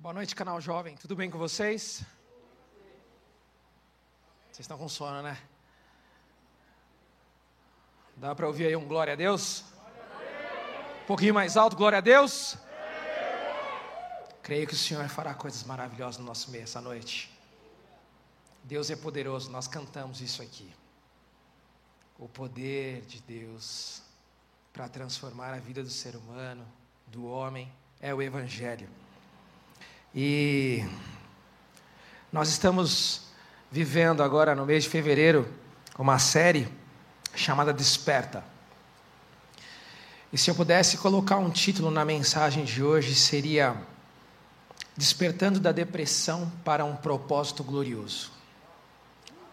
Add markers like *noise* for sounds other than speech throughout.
Boa noite, canal jovem. Tudo bem com vocês? Vocês estão com sono, né? Dá para ouvir aí um glória a Deus? Um pouquinho mais alto, glória a Deus? Creio que o Senhor fará coisas maravilhosas no nosso meio essa noite. Deus é poderoso, nós cantamos isso aqui. O poder de Deus para transformar a vida do ser humano, do homem, é o Evangelho. E nós estamos vivendo agora no mês de fevereiro uma série chamada Desperta. E se eu pudesse colocar um título na mensagem de hoje, seria Despertando da Depressão para um Propósito Glorioso.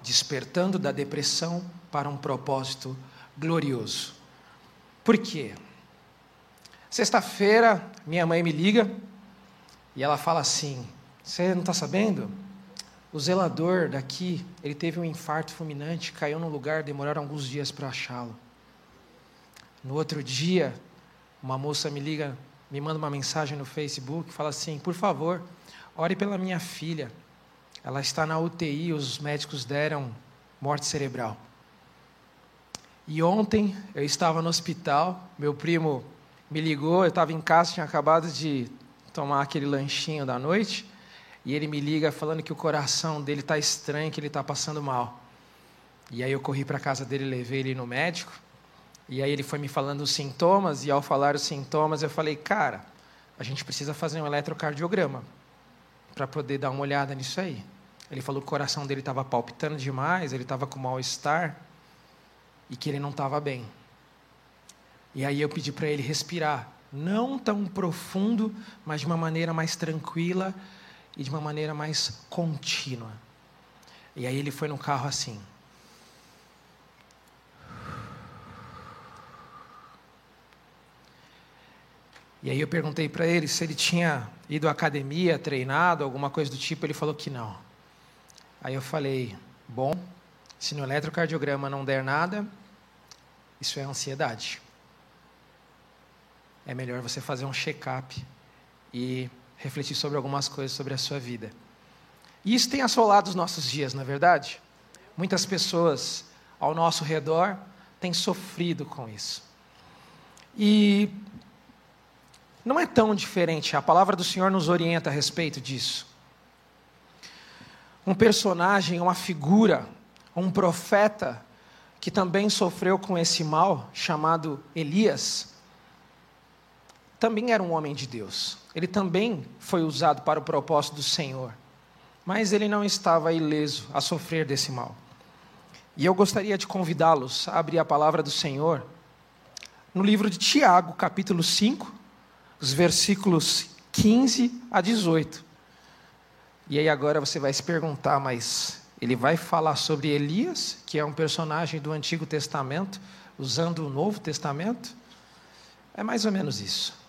Despertando da Depressão para um Propósito Glorioso. Por quê? Sexta-feira, minha mãe me liga e ela fala assim: Você não está sabendo? O zelador daqui, ele teve um infarto fulminante, caiu num lugar, demoraram alguns dias para achá-lo. No outro dia, uma moça me liga, me manda uma mensagem no Facebook, fala assim: Por favor, ore pela minha filha. Ela está na UTI, os médicos deram morte cerebral. E ontem eu estava no hospital, meu primo me ligou, eu estava em casa, tinha acabado de tomar aquele lanchinho da noite, e ele me liga falando que o coração dele está estranho, que ele está passando mal. E aí eu corri para a casa dele, levei ele no médico, e aí ele foi me falando os sintomas, e ao falar os sintomas eu falei, cara, a gente precisa fazer um eletrocardiograma para poder dar uma olhada nisso aí. Ele falou que o coração dele estava palpitando demais, ele estava com mal-estar e que ele não estava bem. E aí eu pedi para ele respirar não tão profundo, mas de uma maneira mais tranquila e de uma maneira mais contínua. E aí ele foi no carro assim. E aí eu perguntei para ele se ele tinha ido à academia, treinado, alguma coisa do tipo, ele falou que não. Aí eu falei: "Bom, se no eletrocardiograma não der nada, isso é ansiedade é melhor você fazer um check-up e refletir sobre algumas coisas sobre a sua vida. E isso tem assolado os nossos dias, não é verdade? Muitas pessoas ao nosso redor têm sofrido com isso. E não é tão diferente, a palavra do Senhor nos orienta a respeito disso. Um personagem, uma figura, um profeta que também sofreu com esse mal, chamado Elias, também era um homem de Deus. Ele também foi usado para o propósito do Senhor. Mas ele não estava ileso a sofrer desse mal. E eu gostaria de convidá-los a abrir a palavra do Senhor no livro de Tiago, capítulo 5, os versículos 15 a 18. E aí agora você vai se perguntar, mas ele vai falar sobre Elias, que é um personagem do Antigo Testamento, usando o Novo Testamento? É mais ou menos isso.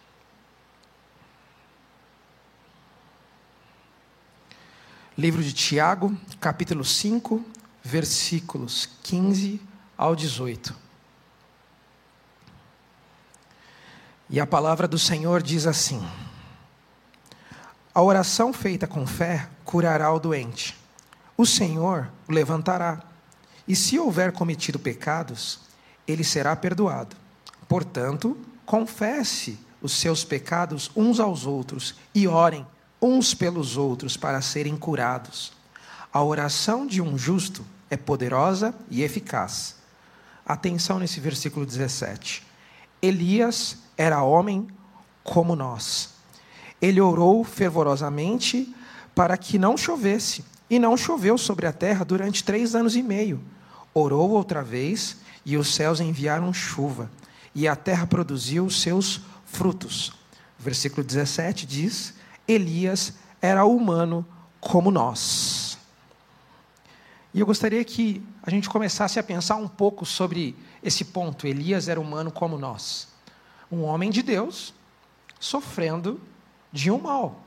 Livro de Tiago, capítulo 5, versículos 15 ao 18. E a palavra do Senhor diz assim: A oração feita com fé curará o doente. O Senhor o levantará. E se houver cometido pecados, ele será perdoado. Portanto, confesse os seus pecados uns aos outros e orem uns pelos outros para serem curados. A oração de um justo é poderosa e eficaz. Atenção nesse versículo 17. Elias era homem como nós. Ele orou fervorosamente para que não chovesse, e não choveu sobre a terra durante três anos e meio. Orou outra vez, e os céus enviaram chuva, e a terra produziu os seus frutos. Versículo 17 diz: Elias era humano como nós. E eu gostaria que a gente começasse a pensar um pouco sobre esse ponto. Elias era humano como nós. Um homem de Deus sofrendo de um mal.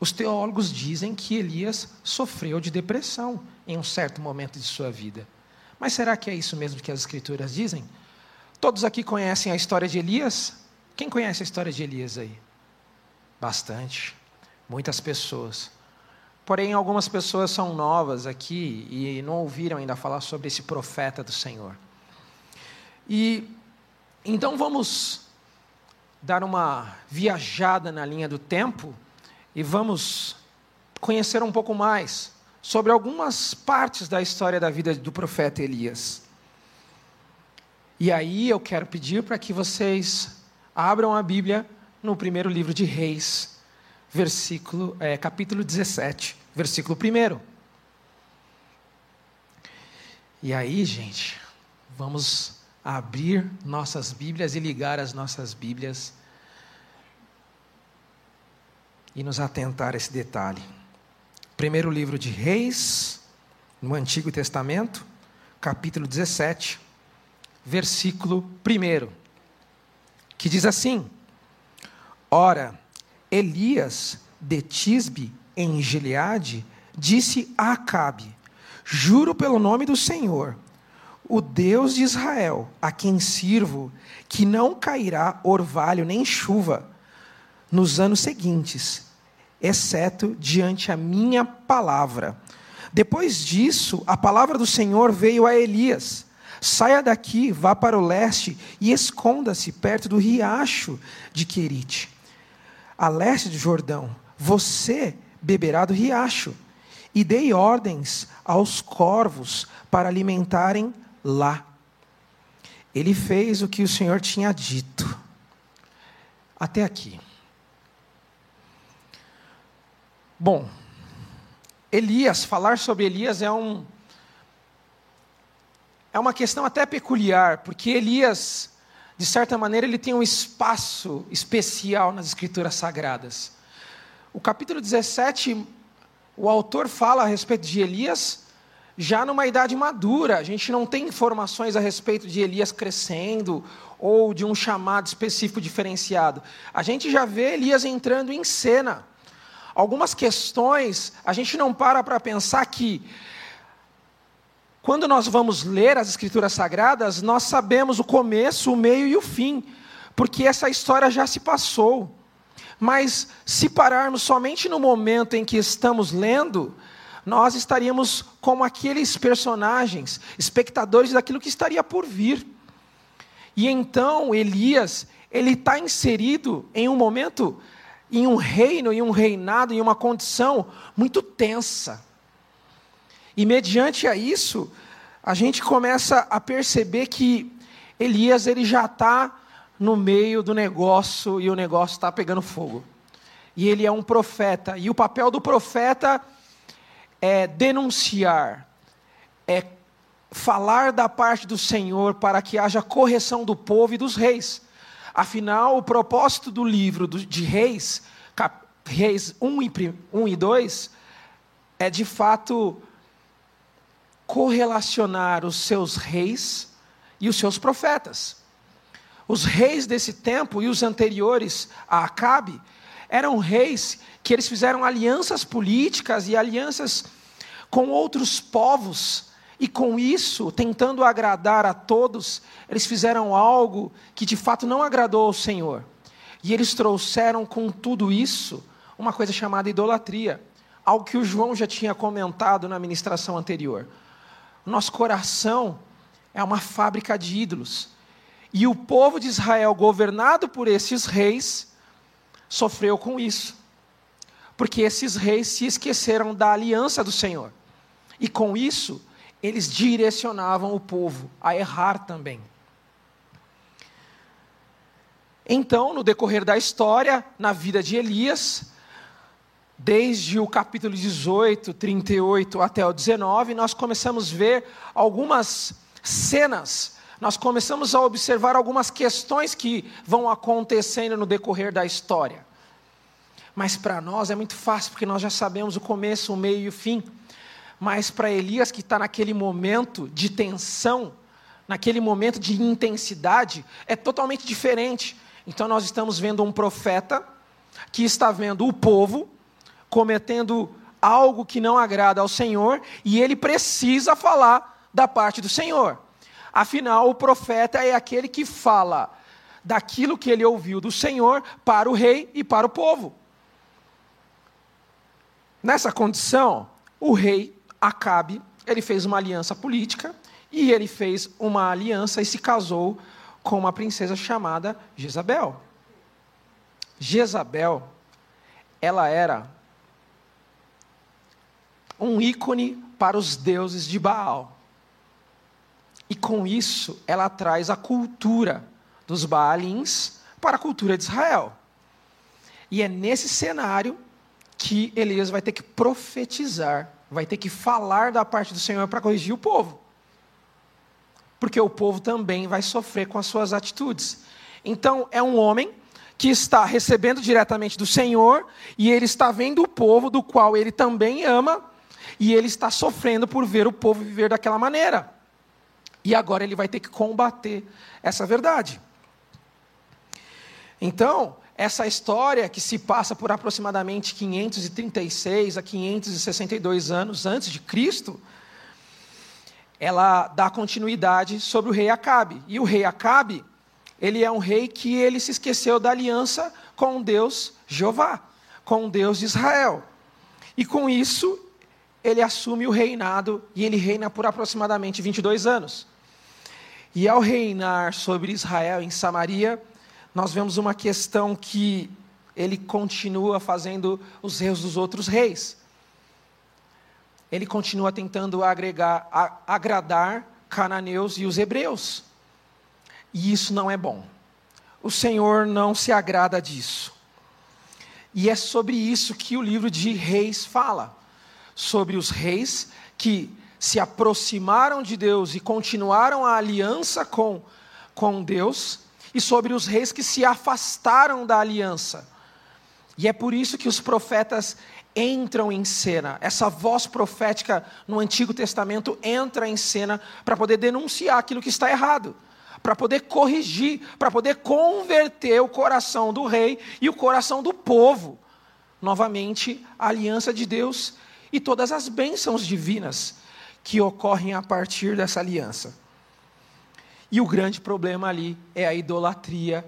Os teólogos dizem que Elias sofreu de depressão em um certo momento de sua vida. Mas será que é isso mesmo que as Escrituras dizem? Todos aqui conhecem a história de Elias? Quem conhece a história de Elias aí? Bastante. Muitas pessoas. Porém, algumas pessoas são novas aqui e não ouviram ainda falar sobre esse profeta do Senhor. E então vamos dar uma viajada na linha do tempo e vamos conhecer um pouco mais sobre algumas partes da história da vida do profeta Elias. E aí eu quero pedir para que vocês abram a Bíblia no primeiro livro de Reis, versículo, é, capítulo 17, versículo 1. E aí, gente, vamos abrir nossas Bíblias e ligar as nossas Bíblias e nos atentar a esse detalhe. Primeiro livro de Reis, no Antigo Testamento, capítulo 17, versículo 1, que diz assim: Ora, Elias de Tisbe, em Gileade, disse a Acabe: Juro pelo nome do Senhor, o Deus de Israel, a quem sirvo, que não cairá orvalho nem chuva nos anos seguintes, exceto diante a minha palavra. Depois disso, a palavra do Senhor veio a Elias Saia daqui, vá para o leste e esconda-se perto do riacho de Querite, a leste do Jordão. Você beberá do riacho. E dei ordens aos corvos para alimentarem lá. Ele fez o que o Senhor tinha dito. Até aqui. Bom, Elias, falar sobre Elias é um é uma questão até peculiar, porque Elias, de certa maneira, ele tem um espaço especial nas Escrituras Sagradas. O capítulo 17, o autor fala a respeito de Elias já numa idade madura. A gente não tem informações a respeito de Elias crescendo ou de um chamado específico diferenciado. A gente já vê Elias entrando em cena. Algumas questões a gente não para para pensar que quando nós vamos ler as Escrituras Sagradas, nós sabemos o começo, o meio e o fim, porque essa história já se passou. Mas se pararmos somente no momento em que estamos lendo, nós estaríamos como aqueles personagens, espectadores daquilo que estaria por vir. E então Elias, ele está inserido em um momento, em um reino, em um reinado, em uma condição muito tensa. E mediante a isso, a gente começa a perceber que Elias ele já está no meio do negócio e o negócio está pegando fogo. E ele é um profeta. E o papel do profeta é denunciar, é falar da parte do Senhor para que haja correção do povo e dos reis. Afinal, o propósito do livro de Reis, Reis 1 e, 1 e 2, é de fato correlacionar os seus reis e os seus profetas. Os reis desse tempo e os anteriores a Acabe eram reis que eles fizeram alianças políticas e alianças com outros povos, e com isso, tentando agradar a todos, eles fizeram algo que de fato não agradou ao Senhor. E eles trouxeram com tudo isso uma coisa chamada idolatria, algo que o João já tinha comentado na ministração anterior. Nosso coração é uma fábrica de ídolos. E o povo de Israel, governado por esses reis, sofreu com isso. Porque esses reis se esqueceram da aliança do Senhor. E com isso, eles direcionavam o povo a errar também. Então, no decorrer da história, na vida de Elias, desde o capítulo 18, 38 até o 19, nós começamos a ver algumas cenas, nós começamos a observar algumas questões que vão acontecendo no decorrer da história. Mas para nós é muito fácil, porque nós já sabemos o começo, o meio e o fim. Mas para Elias, que está naquele momento de tensão, naquele momento de intensidade, é totalmente diferente. Então nós estamos vendo um profeta que está vendo o povo cometendo algo que não agrada ao Senhor e ele precisa falar da parte do Senhor. Afinal, o profeta é aquele que fala daquilo que ele ouviu do Senhor para o rei e para o povo. Nessa condição, o rei Acabe, ele fez uma aliança política e ele fez uma aliança e se casou com uma princesa chamada Jezabel. Jezabel, ela era um ícone para os deuses de Baal. E com isso, ela traz a cultura dos Baalins para a cultura de Israel. E é nesse cenário que Elias vai ter que profetizar, vai ter que falar da parte do Senhor para corrigir o povo. Porque o povo também vai sofrer com as suas atitudes. Então, é um homem que está recebendo diretamente do Senhor e ele está vendo o povo do qual ele também ama e ele está sofrendo por ver o povo viver daquela maneira. E agora ele vai ter que combater essa verdade. Então, essa história que se passa por aproximadamente 536 a 562 anos antes de Cristo, ela dá continuidade sobre o rei Acabe. E o rei Acabe, ele é um rei que ele se esqueceu da aliança com Deus Jeová, com Deus de Israel. E com isso, ele assume o reinado e ele reina por aproximadamente 22 anos. E ao reinar sobre Israel em Samaria, nós vemos uma questão que ele continua fazendo os erros dos outros reis. Ele continua tentando agregar, a, agradar cananeus e os hebreus. E isso não é bom. O Senhor não se agrada disso. E é sobre isso que o livro de Reis fala. Sobre os reis que se aproximaram de Deus e continuaram a aliança com, com Deus, e sobre os reis que se afastaram da aliança. E é por isso que os profetas entram em cena. Essa voz profética no Antigo Testamento entra em cena para poder denunciar aquilo que está errado, para poder corrigir, para poder converter o coração do rei e o coração do povo. Novamente, a aliança de Deus e todas as bênçãos divinas que ocorrem a partir dessa aliança. E o grande problema ali é a idolatria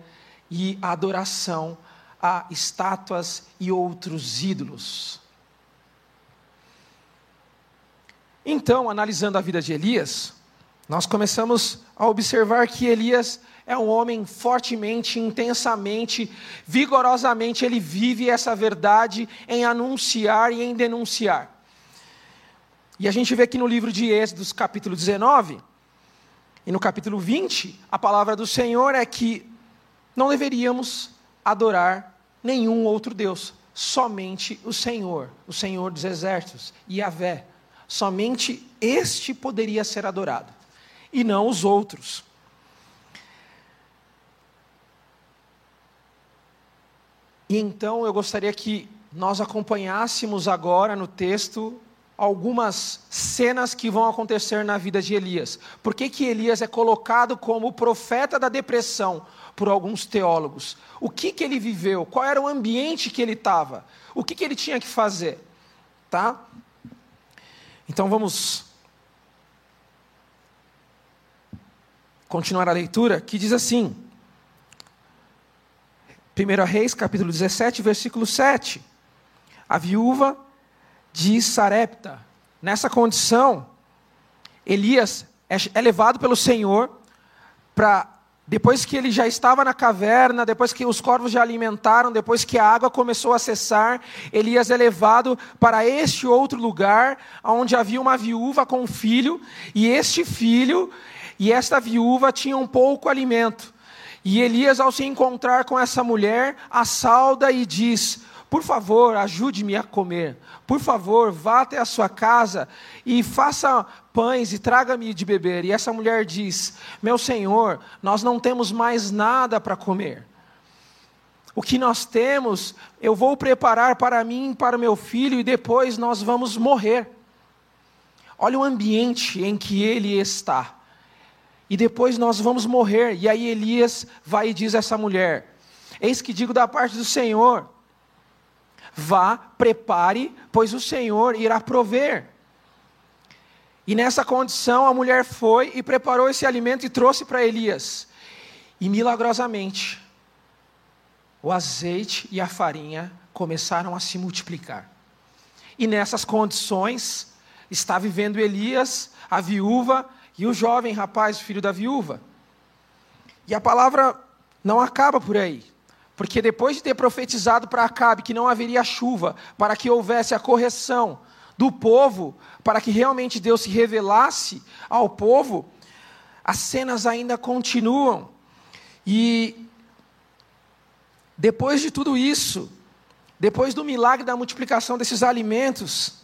e a adoração a estátuas e outros ídolos. Então, analisando a vida de Elias, nós começamos a observar que Elias é um homem fortemente, intensamente, vigorosamente, ele vive essa verdade em anunciar e em denunciar. E a gente vê aqui no livro de Êxodos, capítulo 19, e no capítulo 20, a palavra do Senhor é que não deveríamos adorar nenhum outro Deus, somente o Senhor, o Senhor dos exércitos, Yahvé. Somente este poderia ser adorado, e não os outros. E então eu gostaria que nós acompanhássemos agora no texto algumas cenas que vão acontecer na vida de Elias. Por que, que Elias é colocado como o profeta da depressão por alguns teólogos? O que, que ele viveu? Qual era o ambiente que ele estava? O que, que ele tinha que fazer? Tá? Então vamos continuar a leitura, que diz assim: 1 Reis, capítulo 17, versículo 7. A viúva de Sarepta. Nessa condição, Elias é, é levado pelo Senhor para depois que ele já estava na caverna, depois que os corvos já alimentaram, depois que a água começou a cessar, Elias é levado para este outro lugar, onde havia uma viúva com um filho, e este filho e esta viúva tinham pouco alimento. E Elias, ao se encontrar com essa mulher, a sauda e diz: por favor, ajude-me a comer. Por favor, vá até a sua casa e faça pães e traga-me de beber. E essa mulher diz: Meu senhor, nós não temos mais nada para comer. O que nós temos, eu vou preparar para mim e para meu filho, e depois nós vamos morrer. Olha o ambiente em que ele está. E depois nós vamos morrer. E aí Elias vai e diz a essa mulher: Eis que digo da parte do Senhor Vá, prepare, pois o Senhor irá prover. E nessa condição a mulher foi e preparou esse alimento e trouxe para Elias. E milagrosamente, o azeite e a farinha começaram a se multiplicar. E nessas condições está vivendo Elias, a viúva e o jovem rapaz, filho da viúva. E a palavra não acaba por aí. Porque depois de ter profetizado para Acabe que não haveria chuva, para que houvesse a correção do povo, para que realmente Deus se revelasse ao povo, as cenas ainda continuam. E depois de tudo isso, depois do milagre da multiplicação desses alimentos,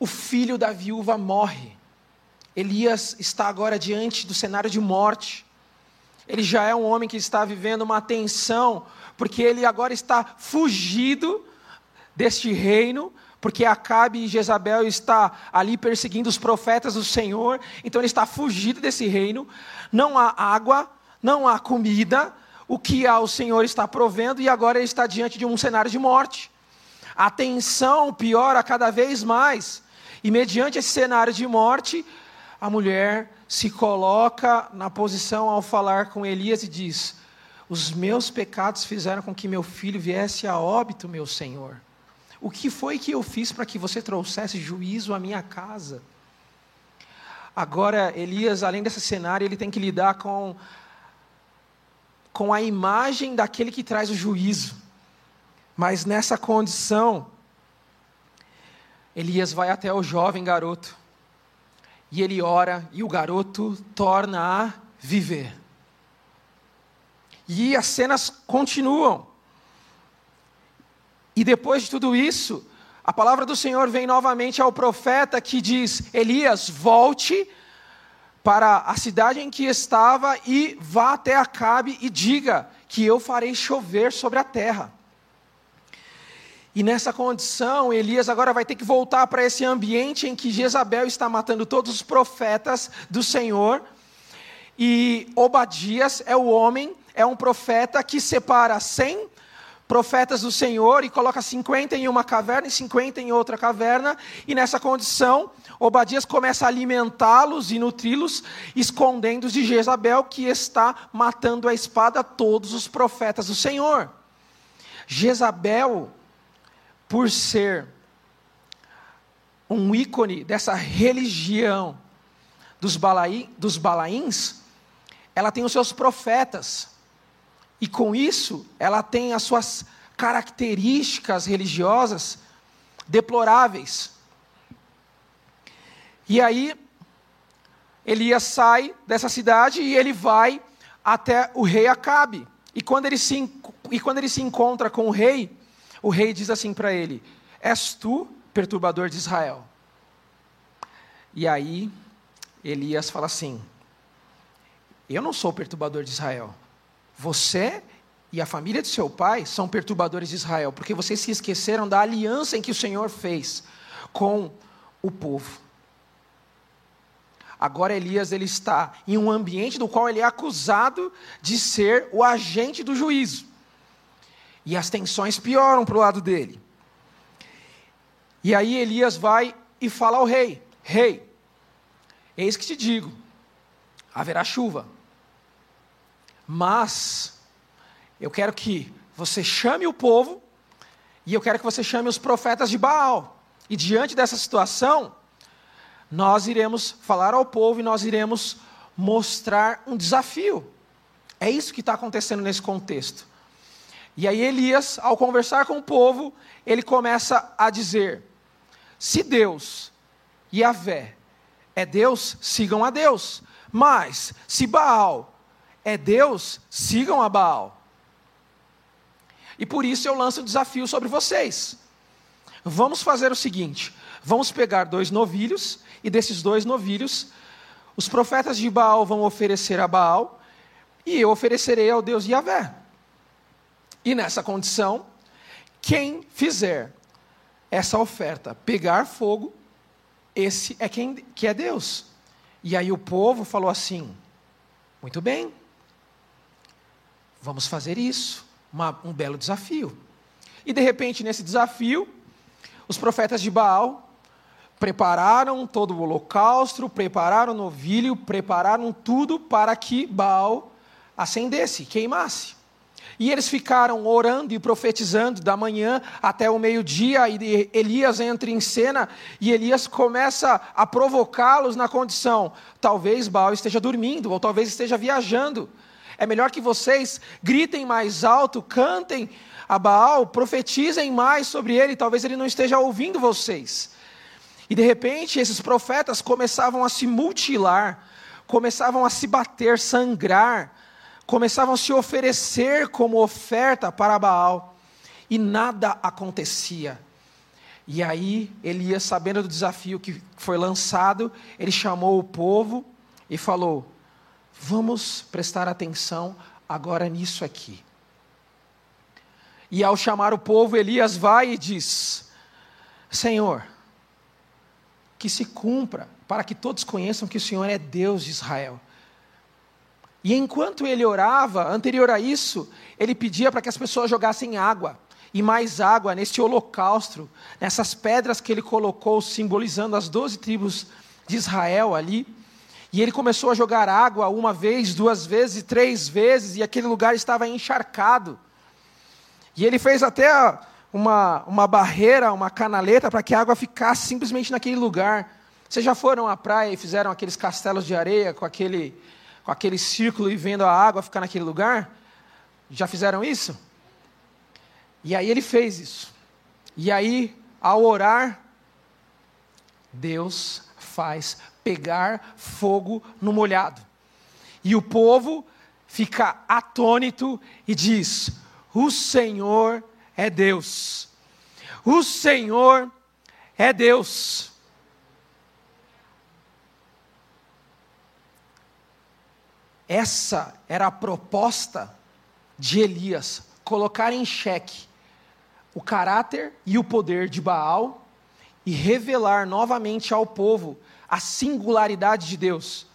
o filho da viúva morre. Elias está agora diante do cenário de morte. Ele já é um homem que está vivendo uma tensão, porque ele agora está fugido deste reino, porque Acabe e Jezabel está ali perseguindo os profetas do Senhor, então ele está fugido desse reino. Não há água, não há comida, o que há o Senhor está provendo e agora ele está diante de um cenário de morte. A tensão piora cada vez mais. E mediante esse cenário de morte, a mulher se coloca na posição ao falar com Elias e diz: Os meus pecados fizeram com que meu filho viesse a óbito, meu senhor. O que foi que eu fiz para que você trouxesse juízo à minha casa? Agora, Elias, além desse cenário, ele tem que lidar com, com a imagem daquele que traz o juízo. Mas nessa condição, Elias vai até o jovem garoto e ele ora e o garoto torna a viver. E as cenas continuam. E depois de tudo isso, a palavra do Senhor vem novamente ao profeta que diz: Elias, volte para a cidade em que estava e vá até Acabe e diga que eu farei chover sobre a terra. E nessa condição, Elias agora vai ter que voltar para esse ambiente em que Jezabel está matando todos os profetas do Senhor. E Obadias é o homem, é um profeta que separa 100 profetas do Senhor e coloca 50 em uma caverna e 50 em outra caverna. E nessa condição, Obadias começa a alimentá-los e nutri-los, escondendo-os de Jezabel, que está matando a espada todos os profetas do Senhor. Jezabel por ser um ícone dessa religião dos, balaí, dos balaíns, ela tem os seus profetas. E com isso, ela tem as suas características religiosas deploráveis. E aí, Elias sai dessa cidade e ele vai até o rei Acabe. E quando ele se, e quando ele se encontra com o rei, o rei diz assim para ele: És tu perturbador de Israel? E aí Elias fala assim: Eu não sou perturbador de Israel. Você e a família de seu pai são perturbadores de Israel, porque vocês se esqueceram da aliança em que o Senhor fez com o povo. Agora Elias ele está em um ambiente do qual ele é acusado de ser o agente do juízo. E as tensões pioram para o lado dele. E aí Elias vai e fala ao rei: Rei, eis que te digo, haverá chuva. Mas eu quero que você chame o povo e eu quero que você chame os profetas de Baal. E diante dessa situação, nós iremos falar ao povo e nós iremos mostrar um desafio. É isso que está acontecendo nesse contexto. E aí Elias, ao conversar com o povo, ele começa a dizer: se Deus e a Vé é Deus, sigam a Deus. Mas se Baal é Deus, sigam a Baal. E por isso eu lanço um desafio sobre vocês. Vamos fazer o seguinte: vamos pegar dois novilhos, e desses dois novilhos, os profetas de Baal vão oferecer a Baal, e eu oferecerei ao Deus Yahvé. E nessa condição, quem fizer essa oferta pegar fogo, esse é quem que é Deus. E aí o povo falou assim: muito bem, vamos fazer isso, uma, um belo desafio. E de repente, nesse desafio, os profetas de Baal prepararam todo o holocausto, prepararam o novilho, prepararam tudo para que Baal acendesse, queimasse. E eles ficaram orando e profetizando da manhã até o meio-dia, e Elias entra em cena e Elias começa a provocá-los na condição: talvez Baal esteja dormindo, ou talvez esteja viajando. É melhor que vocês gritem mais alto, cantem a Baal, profetizem mais sobre ele, talvez ele não esteja ouvindo vocês. E de repente esses profetas começavam a se mutilar, começavam a se bater, sangrar, começavam a se oferecer como oferta para Baal, e nada acontecia. E aí, Elias, sabendo do desafio que foi lançado, ele chamou o povo e falou: Vamos prestar atenção agora nisso aqui. E ao chamar o povo, Elias vai e diz: Senhor, que se cumpra, para que todos conheçam que o Senhor é Deus de Israel. E enquanto ele orava, anterior a isso, ele pedia para que as pessoas jogassem água, e mais água neste holocausto, nessas pedras que ele colocou, simbolizando as doze tribos de Israel ali. E ele começou a jogar água uma vez, duas vezes, três vezes, e aquele lugar estava encharcado. E ele fez até uma, uma barreira, uma canaleta, para que a água ficasse simplesmente naquele lugar. Vocês já foram à praia e fizeram aqueles castelos de areia com aquele com aquele círculo e vendo a água ficar naquele lugar? Já fizeram isso? E aí ele fez isso. E aí, ao orar, Deus faz pegar fogo no molhado. E o povo fica atônito e diz: O Senhor é Deus. O Senhor é Deus. Essa era a proposta de Elias, colocar em xeque o caráter e o poder de Baal e revelar novamente ao povo a singularidade de Deus,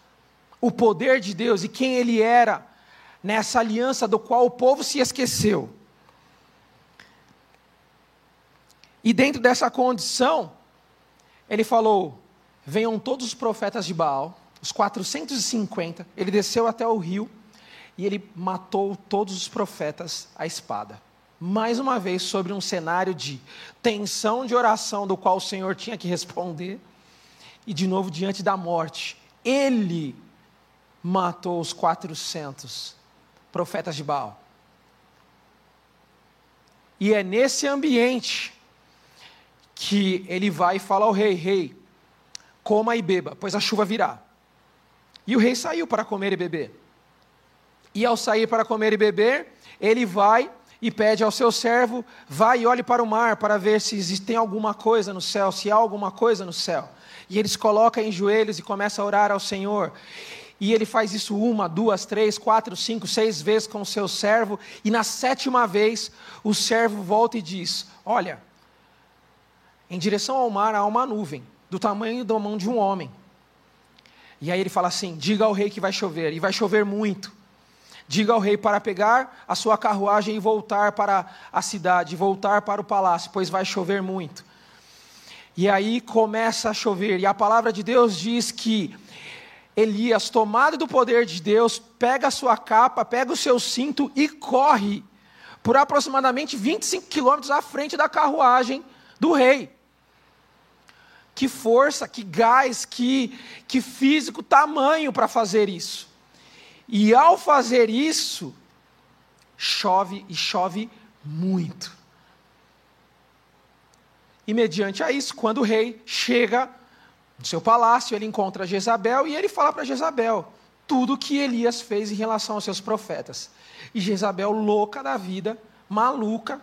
o poder de Deus e quem ele era nessa aliança do qual o povo se esqueceu. E dentro dessa condição, ele falou: venham todos os profetas de Baal, os 450, ele desceu até o rio e ele matou todos os profetas à espada. Mais uma vez, sobre um cenário de tensão de oração, do qual o Senhor tinha que responder, e de novo diante da morte. Ele matou os 400 profetas de Baal. E é nesse ambiente que ele vai e fala ao rei: Rei, coma e beba, pois a chuva virá. E o rei saiu para comer e beber. E ao sair para comer e beber, ele vai e pede ao seu servo: vai e olhe para o mar para ver se tem alguma coisa no céu, se há alguma coisa no céu. E ele se coloca em joelhos e começa a orar ao Senhor. E ele faz isso uma, duas, três, quatro, cinco, seis vezes com o seu servo. E na sétima vez, o servo volta e diz: Olha, em direção ao mar há uma nuvem, do tamanho da mão de um homem. E aí ele fala assim: diga ao rei que vai chover, e vai chover muito. Diga ao rei para pegar a sua carruagem e voltar para a cidade, voltar para o palácio, pois vai chover muito. E aí começa a chover, e a palavra de Deus diz que Elias, tomado do poder de Deus, pega a sua capa, pega o seu cinto e corre por aproximadamente 25 quilômetros à frente da carruagem do rei que força, que gás, que, que físico, tamanho para fazer isso. E ao fazer isso, chove e chove muito. E mediante a isso, quando o rei chega no seu palácio, ele encontra Jezabel e ele fala para Jezabel tudo o que Elias fez em relação aos seus profetas. E Jezabel, louca da vida, maluca,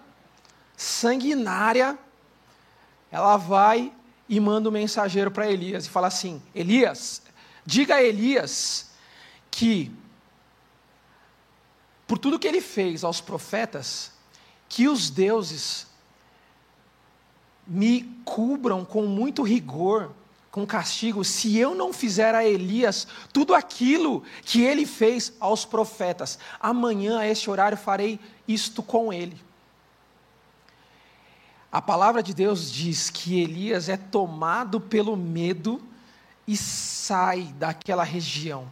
sanguinária, ela vai e manda um mensageiro para Elias e fala assim: Elias, diga a Elias que, por tudo que ele fez aos profetas, que os deuses me cubram com muito rigor, com castigo, se eu não fizer a Elias tudo aquilo que ele fez aos profetas. Amanhã, a este horário, farei isto com ele. A palavra de Deus diz que Elias é tomado pelo medo e sai daquela região.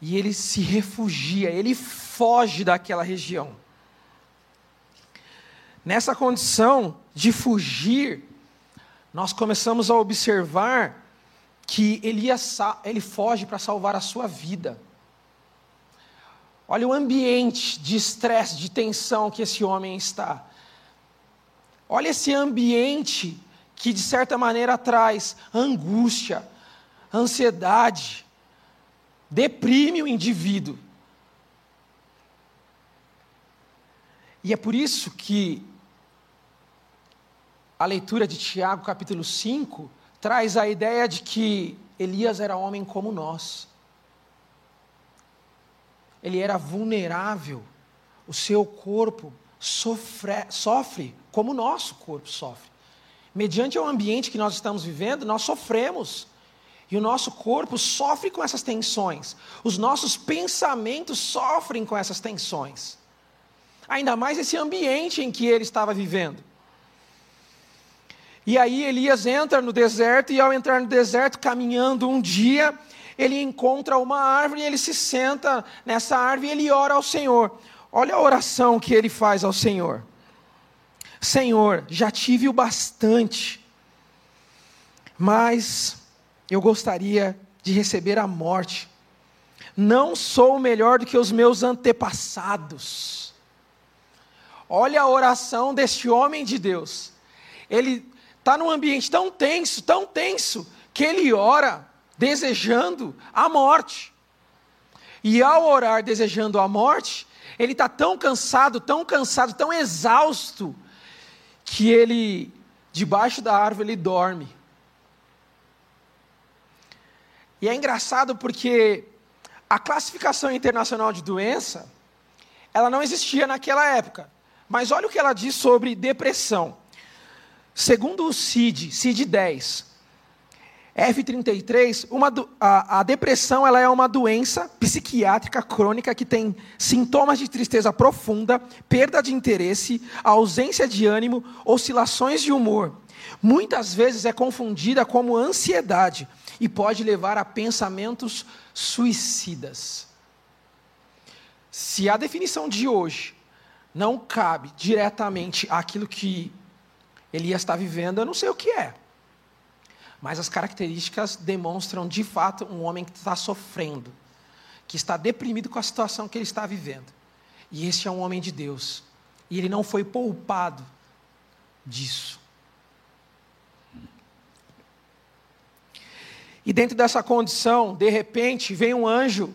e ele se refugia, ele foge daquela região. Nessa condição de fugir, nós começamos a observar que Elias ele foge para salvar a sua vida. Olha o ambiente de estresse, de tensão que esse homem está. Olha esse ambiente que, de certa maneira, traz angústia, ansiedade, deprime o indivíduo. E é por isso que a leitura de Tiago, capítulo 5, traz a ideia de que Elias era homem como nós. Ele era vulnerável, o seu corpo sofre, sofre como o nosso corpo sofre. Mediante o ambiente que nós estamos vivendo, nós sofremos. E o nosso corpo sofre com essas tensões. Os nossos pensamentos sofrem com essas tensões. Ainda mais esse ambiente em que ele estava vivendo. E aí Elias entra no deserto, e ao entrar no deserto, caminhando um dia, ele encontra uma árvore, ele se senta nessa árvore e ele ora ao Senhor. Olha a oração que ele faz ao Senhor. Senhor, já tive o bastante, mas eu gostaria de receber a morte. Não sou melhor do que os meus antepassados. Olha a oração deste homem de Deus. Ele está num ambiente tão tenso, tão tenso, que ele ora desejando a morte. E ao orar desejando a morte, ele está tão cansado, tão cansado, tão exausto, que ele, debaixo da árvore, ele dorme. E é engraçado porque a classificação internacional de doença, ela não existia naquela época. Mas olha o que ela diz sobre depressão. Segundo o CID, CID 10, F33, uma, a, a, depressão ela é uma doença psiquiátrica crônica que tem sintomas de tristeza profunda, perda de interesse, ausência de ânimo, oscilações de humor. Muitas vezes é confundida como ansiedade e pode levar a pensamentos suicidas. Se a definição de hoje não cabe diretamente àquilo que Elias está vivendo, eu não sei o que é. Mas as características demonstram de fato um homem que está sofrendo, que está deprimido com a situação que ele está vivendo. E esse é um homem de Deus. E ele não foi poupado disso. E dentro dessa condição, de repente, vem um anjo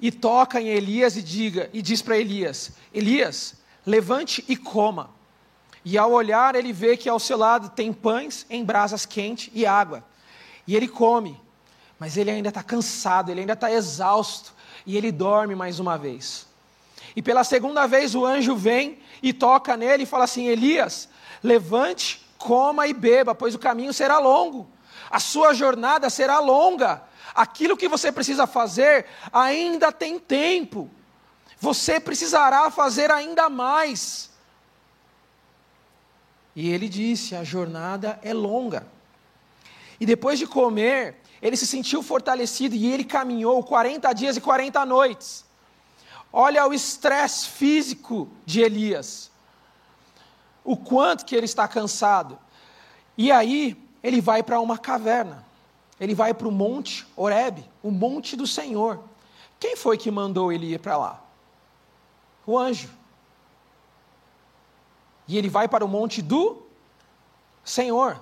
e toca em Elias e diga e diz para Elias: Elias, levante e coma. E ao olhar, ele vê que ao seu lado tem pães em brasas quentes e água. E ele come, mas ele ainda está cansado, ele ainda está exausto, e ele dorme mais uma vez. E pela segunda vez o anjo vem e toca nele e fala assim: Elias, levante, coma e beba, pois o caminho será longo, a sua jornada será longa. Aquilo que você precisa fazer ainda tem tempo. Você precisará fazer ainda mais. E ele disse: a jornada é longa. E depois de comer, ele se sentiu fortalecido e ele caminhou 40 dias e 40 noites. Olha o estresse físico de Elias. O quanto que ele está cansado. E aí, ele vai para uma caverna. Ele vai para o monte Oreb, o monte do Senhor. Quem foi que mandou ele ir para lá? O anjo. E ele vai para o monte do Senhor.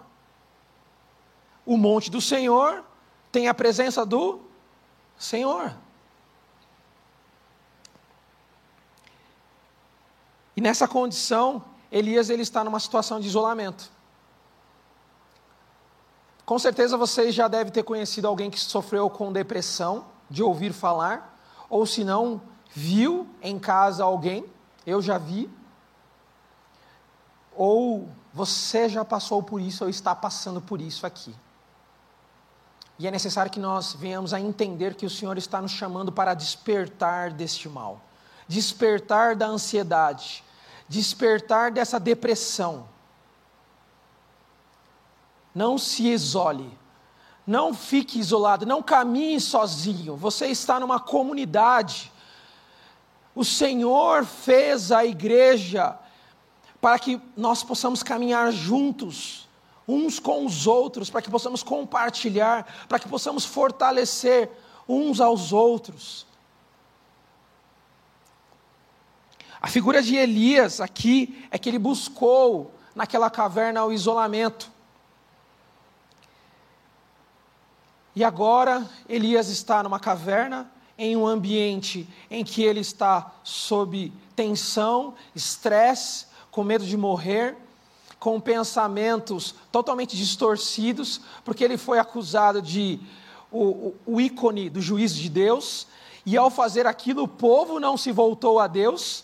O monte do Senhor tem a presença do Senhor. E nessa condição, Elias ele está numa situação de isolamento. Com certeza vocês já devem ter conhecido alguém que sofreu com depressão, de ouvir falar, ou se não, viu em casa alguém, eu já vi, ou você já passou por isso ou está passando por isso aqui. E é necessário que nós venhamos a entender que o Senhor está nos chamando para despertar deste mal, despertar da ansiedade, despertar dessa depressão. Não se isole, Não fique isolado, não caminhe sozinho. Você está numa comunidade. O Senhor fez a igreja para que nós possamos caminhar juntos, uns com os outros, para que possamos compartilhar, para que possamos fortalecer uns aos outros. A figura de Elias aqui é que ele buscou naquela caverna o isolamento. E agora Elias está numa caverna, em um ambiente em que ele está sob tensão, estresse, com medo de morrer, com pensamentos totalmente distorcidos, porque ele foi acusado de o, o, ícone do juízo de Deus, e ao fazer aquilo o povo não se voltou a Deus,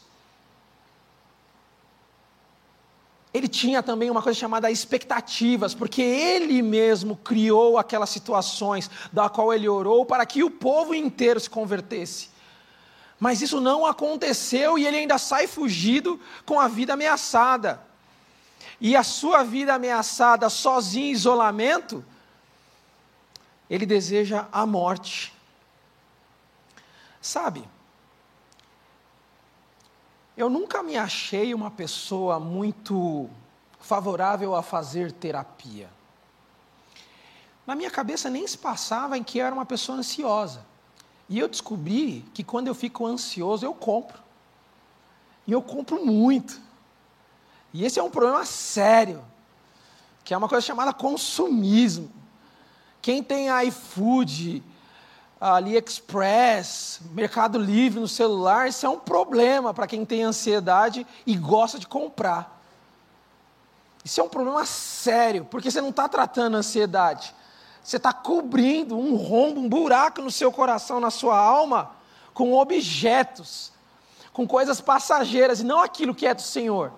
ele tinha também uma coisa chamada expectativas, porque ele mesmo criou aquelas situações da qual ele orou para que o povo inteiro se convertesse. Mas isso não aconteceu e ele ainda sai fugido com a vida ameaçada. E a sua vida ameaçada, sozinho em isolamento, ele deseja a morte. Sabe, eu nunca me achei uma pessoa muito favorável a fazer terapia. Na minha cabeça nem se passava em que eu era uma pessoa ansiosa. E eu descobri que quando eu fico ansioso, eu compro. E eu compro muito. E esse é um problema sério, que é uma coisa chamada consumismo. Quem tem iFood, AliExpress, Mercado Livre no celular, isso é um problema para quem tem ansiedade e gosta de comprar. Isso é um problema sério, porque você não está tratando a ansiedade, você está cobrindo um rombo, um buraco no seu coração, na sua alma, com objetos, com coisas passageiras, e não aquilo que é do Senhor,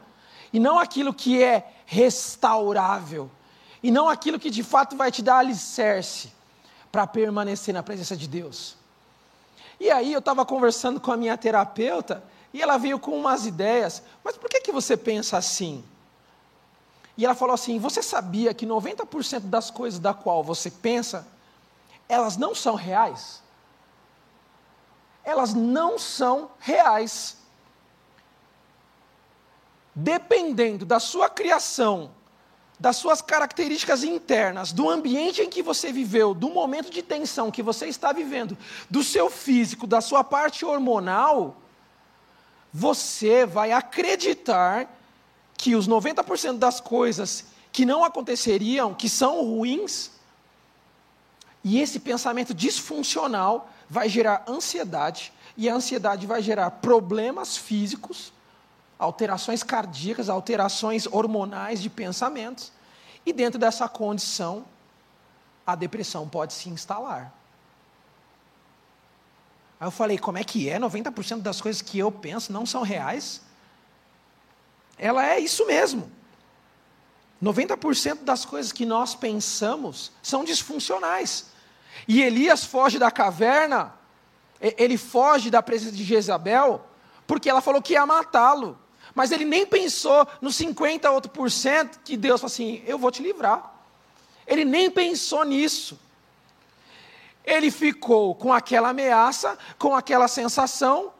e não aquilo que é restaurável, e não aquilo que de fato vai te dar alicerce para permanecer na presença de Deus. E aí eu estava conversando com a minha terapeuta e ela veio com umas ideias, mas por que, que você pensa assim? E ela falou assim: Você sabia que 90% das coisas da qual você pensa, elas não são reais? Elas não são reais. Dependendo da sua criação das suas características internas, do ambiente em que você viveu, do momento de tensão que você está vivendo, do seu físico, da sua parte hormonal, você vai acreditar que os 90% das coisas que não aconteceriam, que são ruins, e esse pensamento disfuncional vai gerar ansiedade, e a ansiedade vai gerar problemas físicos, alterações cardíacas, alterações hormonais de pensamentos, e dentro dessa condição, a depressão pode se instalar. Aí eu falei, como é que é? 90% das coisas que eu penso não são reais? Ela é isso mesmo. 90% das coisas que nós pensamos são disfuncionais. E Elias foge da caverna, ele foge da presença de Jezabel, porque ela falou que ia matá-lo. Mas ele nem pensou nos 50 outro por cento que Deus falou assim: eu vou te livrar. Ele nem pensou nisso. Ele ficou com aquela ameaça, com aquela sensação,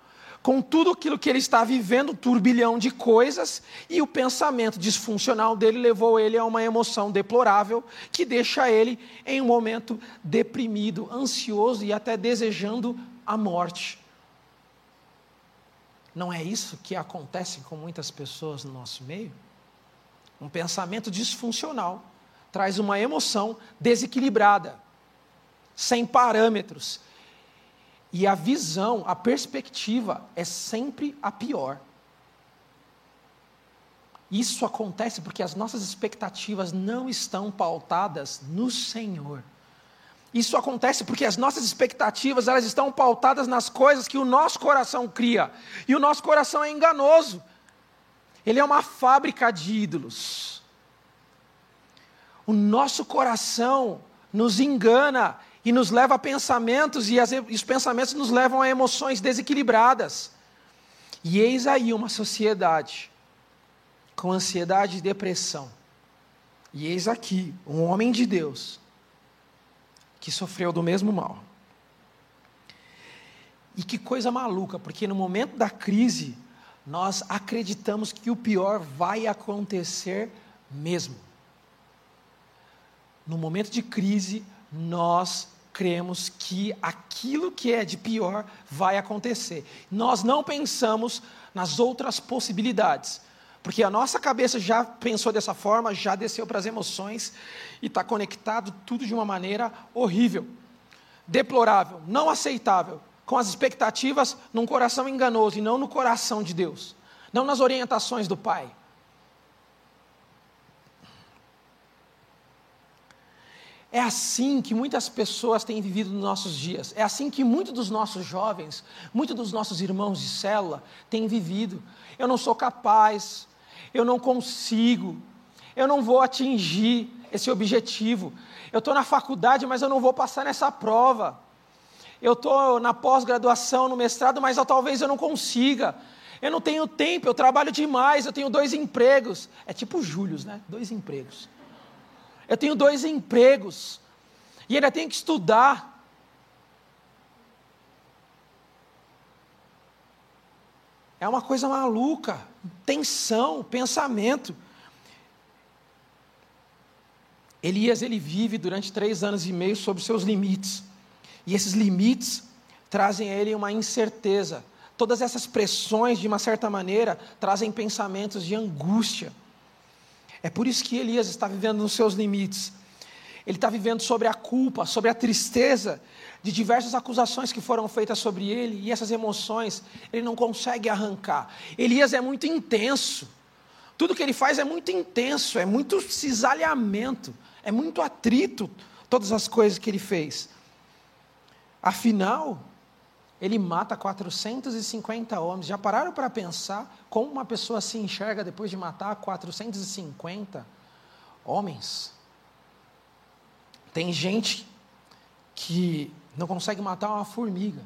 com tudo aquilo que ele está vivendo, um turbilhão de coisas, e o pensamento disfuncional dele levou ele a uma emoção deplorável que deixa ele em um momento deprimido, ansioso e até desejando a morte. Não é isso que acontece com muitas pessoas no nosso meio? Um pensamento disfuncional traz uma emoção desequilibrada, sem parâmetros. E a visão, a perspectiva é sempre a pior. Isso acontece porque as nossas expectativas não estão pautadas no Senhor. Isso acontece porque as nossas expectativas, elas estão pautadas nas coisas que o nosso coração cria. E o nosso coração é enganoso. Ele é uma fábrica de ídolos. O nosso coração nos engana e nos leva a pensamentos, e, as, e os pensamentos nos levam a emoções desequilibradas. E eis aí uma sociedade com ansiedade e depressão. E eis aqui um homem de Deus que sofreu do mesmo mal. E que coisa maluca, porque no momento da crise, nós acreditamos que o pior vai acontecer mesmo. No momento de crise, nós cremos que aquilo que é de pior vai acontecer. Nós não pensamos nas outras possibilidades, porque a nossa cabeça já pensou dessa forma, já desceu para as emoções e está conectado tudo de uma maneira horrível, deplorável, não aceitável com as expectativas num coração enganoso e não no coração de Deus, não nas orientações do Pai. É assim que muitas pessoas têm vivido nos nossos dias. É assim que muitos dos nossos jovens, muitos dos nossos irmãos de célula têm vivido. Eu não sou capaz, eu não consigo, eu não vou atingir esse objetivo. Eu estou na faculdade, mas eu não vou passar nessa prova eu estou na pós-graduação, no mestrado, mas eu, talvez eu não consiga. Eu não tenho tempo, eu trabalho demais, eu tenho dois empregos. É tipo Július, né? Dois empregos. Eu tenho dois empregos. E ainda tenho que estudar. É uma coisa maluca, tensão, pensamento. Elias ele vive durante três anos e meio sob seus limites. E esses limites trazem a ele uma incerteza. Todas essas pressões, de uma certa maneira, trazem pensamentos de angústia. É por isso que Elias está vivendo nos seus limites. Ele está vivendo sobre a culpa, sobre a tristeza de diversas acusações que foram feitas sobre ele, e essas emoções ele não consegue arrancar. Elias é muito intenso. Tudo que ele faz é muito intenso, é muito cisalhamento, é muito atrito, todas as coisas que ele fez. Afinal, ele mata 450 homens. Já pararam para pensar como uma pessoa se enxerga depois de matar 450 homens? Tem gente que não consegue matar uma formiga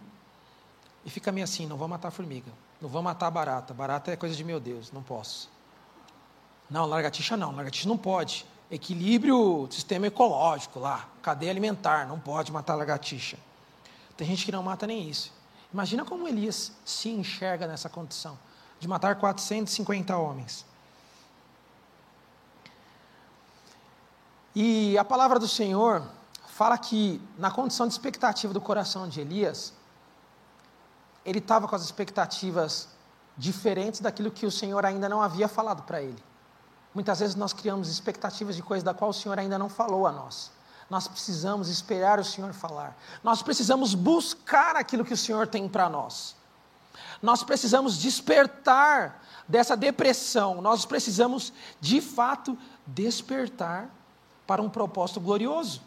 e fica meio assim: não vou matar formiga, não vou matar barata. Barata é coisa de meu Deus, não posso. Não, largatixa não, largatixa não pode. Equilíbrio, sistema ecológico lá, cadeia alimentar, não pode matar lagartixa. Tem gente que não mata nem isso. Imagina como Elias se enxerga nessa condição de matar 450 homens. E a palavra do Senhor fala que, na condição de expectativa do coração de Elias, ele estava com as expectativas diferentes daquilo que o Senhor ainda não havia falado para ele. Muitas vezes nós criamos expectativas de coisas da qual o Senhor ainda não falou a nós. Nós precisamos esperar o Senhor falar. Nós precisamos buscar aquilo que o Senhor tem para nós. Nós precisamos despertar dessa depressão. Nós precisamos, de fato, despertar para um propósito glorioso.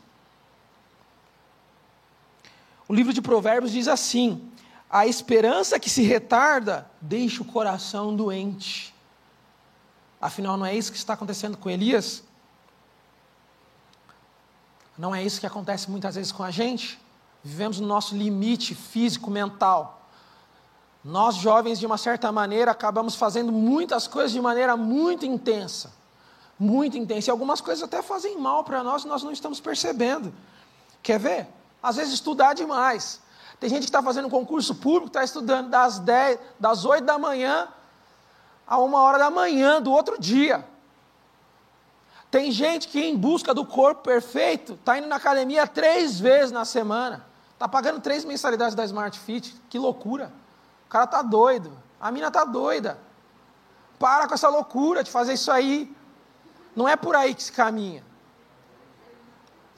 O livro de Provérbios diz assim: a esperança que se retarda deixa o coração doente. Afinal, não é isso que está acontecendo com Elias? Não é isso que acontece muitas vezes com a gente? Vivemos no nosso limite físico, mental. Nós, jovens, de uma certa maneira, acabamos fazendo muitas coisas de maneira muito intensa. Muito intensa. E algumas coisas até fazem mal para nós e nós não estamos percebendo. Quer ver? Às vezes estudar demais. Tem gente que está fazendo concurso público, está estudando das 10, das 8 da manhã a uma hora da manhã do outro dia. Tem gente que, em busca do corpo perfeito, está indo na academia três vezes na semana. Está pagando três mensalidades da Smart Fit. Que loucura. O cara está doido. A mina está doida. Para com essa loucura de fazer isso aí. Não é por aí que se caminha.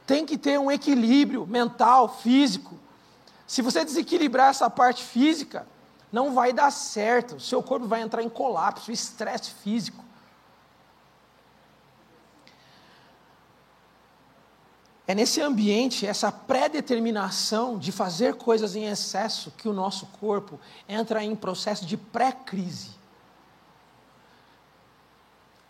Tem que ter um equilíbrio mental, físico. Se você desequilibrar essa parte física, não vai dar certo. O seu corpo vai entrar em colapso, estresse físico. É nesse ambiente, essa pré-determinação de fazer coisas em excesso, que o nosso corpo entra em processo de pré-crise.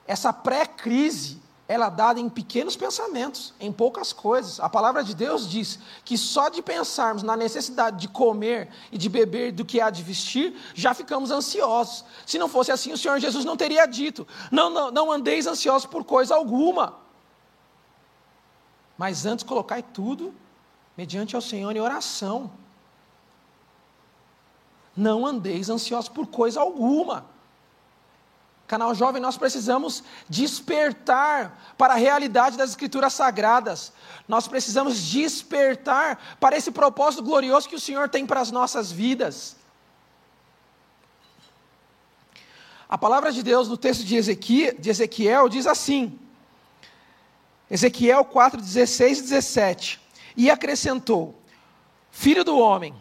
Essa pré-crise, ela é dada em pequenos pensamentos, em poucas coisas. A palavra de Deus diz que só de pensarmos na necessidade de comer e de beber do que há de vestir, já ficamos ansiosos. Se não fosse assim, o Senhor Jesus não teria dito: não, não, não andeis ansiosos por coisa alguma. Mas antes colocai tudo mediante ao Senhor em oração. Não andeis ansiosos por coisa alguma. Canal Jovem, nós precisamos despertar para a realidade das Escrituras Sagradas. Nós precisamos despertar para esse propósito glorioso que o Senhor tem para as nossas vidas. A palavra de Deus no texto de Ezequiel, de Ezequiel diz assim: Ezequiel 4, 16 e 17. E acrescentou: Filho do homem,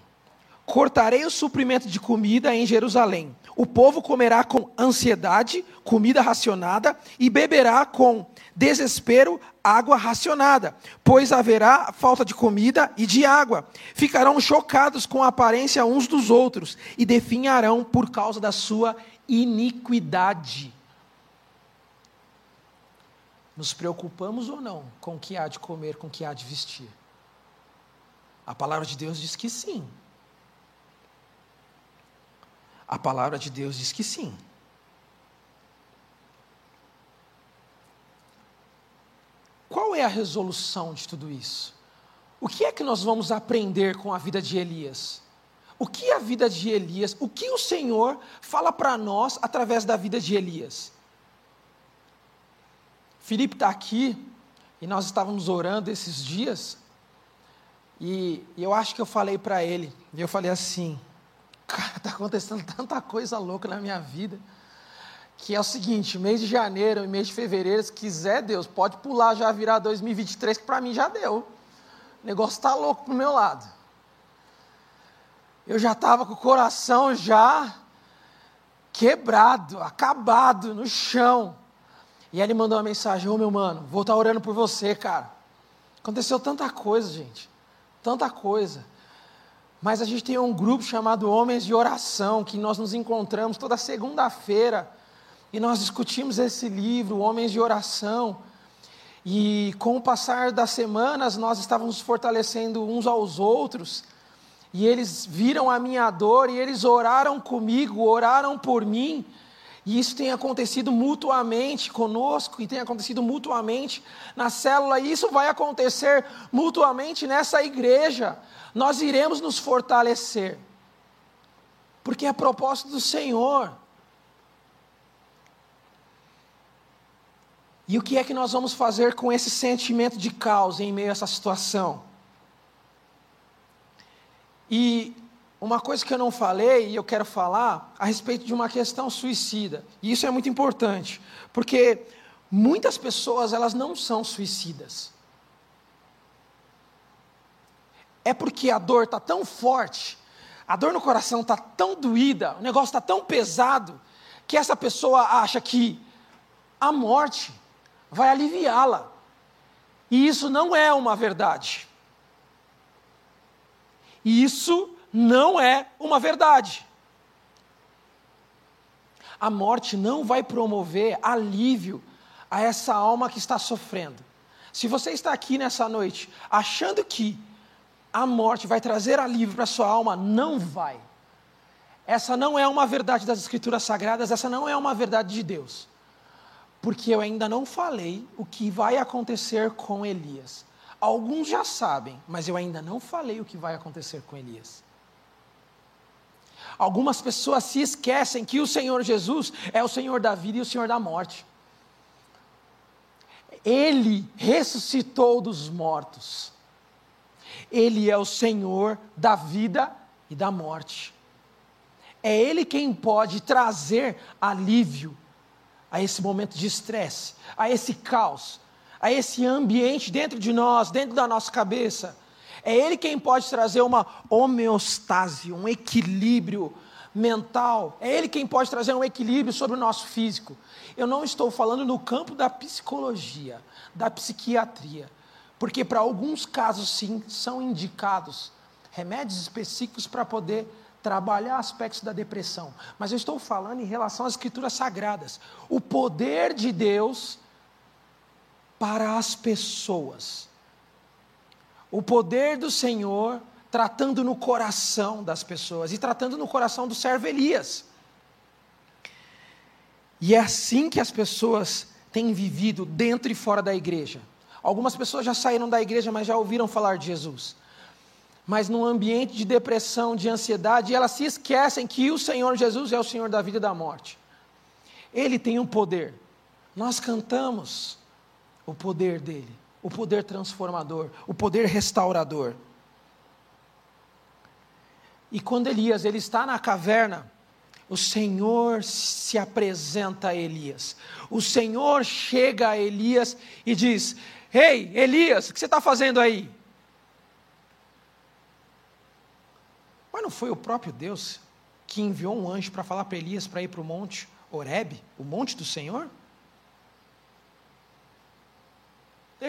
cortarei o suprimento de comida em Jerusalém. O povo comerá com ansiedade comida racionada e beberá com desespero água racionada, pois haverá falta de comida e de água. Ficarão chocados com a aparência uns dos outros e definharão por causa da sua iniquidade. Nos preocupamos ou não com o que há de comer, com o que há de vestir? A palavra de Deus diz que sim. A palavra de Deus diz que sim. Qual é a resolução de tudo isso? O que é que nós vamos aprender com a vida de Elias? O que a vida de Elias, o que o Senhor fala para nós através da vida de Elias? Felipe está aqui e nós estávamos orando esses dias e, e eu acho que eu falei para ele, e eu falei assim, cara, está acontecendo tanta coisa louca na minha vida, que é o seguinte, mês de janeiro e mês de fevereiro, se quiser Deus, pode pular já virar 2023, que para mim já deu. O negócio está louco pro meu lado. Eu já estava com o coração já quebrado, acabado, no chão. E ele mandou uma mensagem: Ô oh, meu mano, vou estar tá orando por você, cara. Aconteceu tanta coisa, gente. Tanta coisa. Mas a gente tem um grupo chamado Homens de Oração, que nós nos encontramos toda segunda-feira. E nós discutimos esse livro, Homens de Oração. E com o passar das semanas, nós estávamos fortalecendo uns aos outros. E eles viram a minha dor e eles oraram comigo, oraram por mim. E isso tem acontecido mutuamente conosco e tem acontecido mutuamente na célula, e isso vai acontecer mutuamente nessa igreja. Nós iremos nos fortalecer, porque é propósito do Senhor. E o que é que nós vamos fazer com esse sentimento de caos em meio a essa situação? E uma coisa que eu não falei e eu quero falar a respeito de uma questão suicida. E isso é muito importante, porque muitas pessoas elas não são suicidas. É porque a dor está tão forte, a dor no coração está tão doída, o negócio está tão pesado, que essa pessoa acha que a morte vai aliviá-la. E isso não é uma verdade. Isso não é uma verdade. A morte não vai promover alívio a essa alma que está sofrendo. Se você está aqui nessa noite achando que a morte vai trazer alívio para sua alma, não vai. Essa não é uma verdade das Escrituras Sagradas, essa não é uma verdade de Deus. Porque eu ainda não falei o que vai acontecer com Elias. Alguns já sabem, mas eu ainda não falei o que vai acontecer com Elias. Algumas pessoas se esquecem que o Senhor Jesus é o Senhor da vida e o Senhor da morte. Ele ressuscitou dos mortos. Ele é o Senhor da vida e da morte. É Ele quem pode trazer alívio a esse momento de estresse, a esse caos, a esse ambiente dentro de nós, dentro da nossa cabeça. É Ele quem pode trazer uma homeostase, um equilíbrio mental. É Ele quem pode trazer um equilíbrio sobre o nosso físico. Eu não estou falando no campo da psicologia, da psiquiatria, porque para alguns casos, sim, são indicados remédios específicos para poder trabalhar aspectos da depressão. Mas eu estou falando em relação às escrituras sagradas. O poder de Deus para as pessoas o poder do Senhor tratando no coração das pessoas e tratando no coração do servo Elias. E é assim que as pessoas têm vivido dentro e fora da igreja. Algumas pessoas já saíram da igreja, mas já ouviram falar de Jesus. mas num ambiente de depressão, de ansiedade, elas se esquecem que o Senhor Jesus é o Senhor da vida e da morte. Ele tem um poder. Nós cantamos o poder dele, o poder transformador, o poder restaurador. E quando Elias ele está na caverna, o Senhor se apresenta a Elias. O Senhor chega a Elias e diz: Ei, Elias, o que você está fazendo aí? Mas não foi o próprio Deus que enviou um anjo para falar para Elias para ir para o monte Horebe, o monte do Senhor?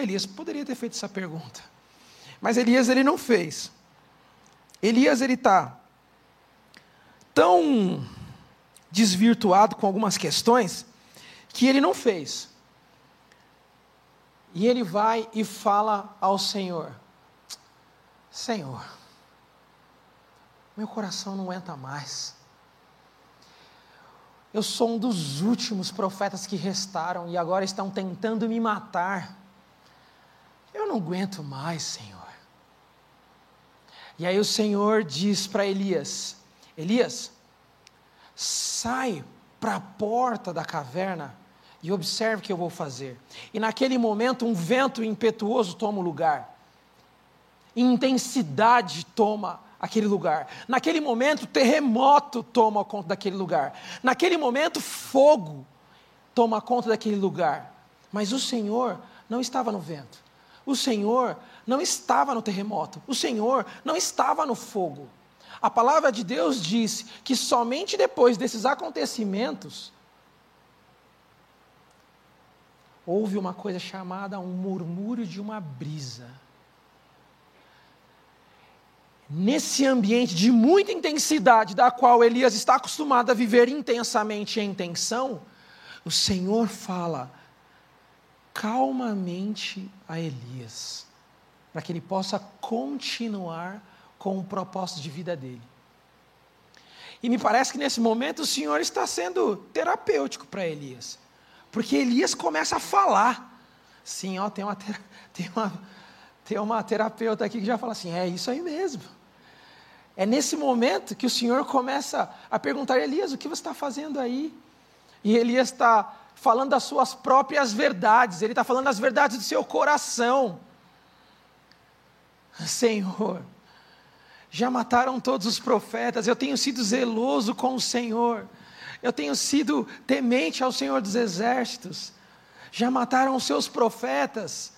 Elias poderia ter feito essa pergunta. Mas Elias ele não fez. Elias ele está tão desvirtuado com algumas questões que ele não fez. E ele vai e fala ao Senhor: Senhor, meu coração não aguenta mais. Eu sou um dos últimos profetas que restaram e agora estão tentando me matar. Eu não aguento mais, Senhor. E aí o Senhor diz para Elias: Elias, sai para a porta da caverna e observe o que eu vou fazer. E naquele momento, um vento impetuoso toma o lugar, intensidade toma aquele lugar. Naquele momento, terremoto toma conta daquele lugar. Naquele momento, fogo toma conta daquele lugar. Mas o Senhor não estava no vento. O Senhor não estava no terremoto, o Senhor não estava no fogo. A palavra de Deus diz que somente depois desses acontecimentos houve uma coisa chamada um murmúrio de uma brisa. Nesse ambiente de muita intensidade, da qual Elias está acostumado a viver intensamente em tensão, o Senhor fala calmamente a Elias para que ele possa continuar com o propósito de vida dele. E me parece que nesse momento o Senhor está sendo terapêutico para Elias, porque Elias começa a falar. Sim, ó, tem uma, *laughs* tem, uma, tem uma terapeuta aqui que já fala assim: é isso aí mesmo. É nesse momento que o Senhor começa a perguntar: Elias, o que você está fazendo aí? E Elias está falando das suas próprias verdades, ele está falando as verdades do seu coração. Senhor, já mataram todos os profetas, eu tenho sido zeloso com o Senhor, eu tenho sido temente ao Senhor dos exércitos, já mataram os seus profetas.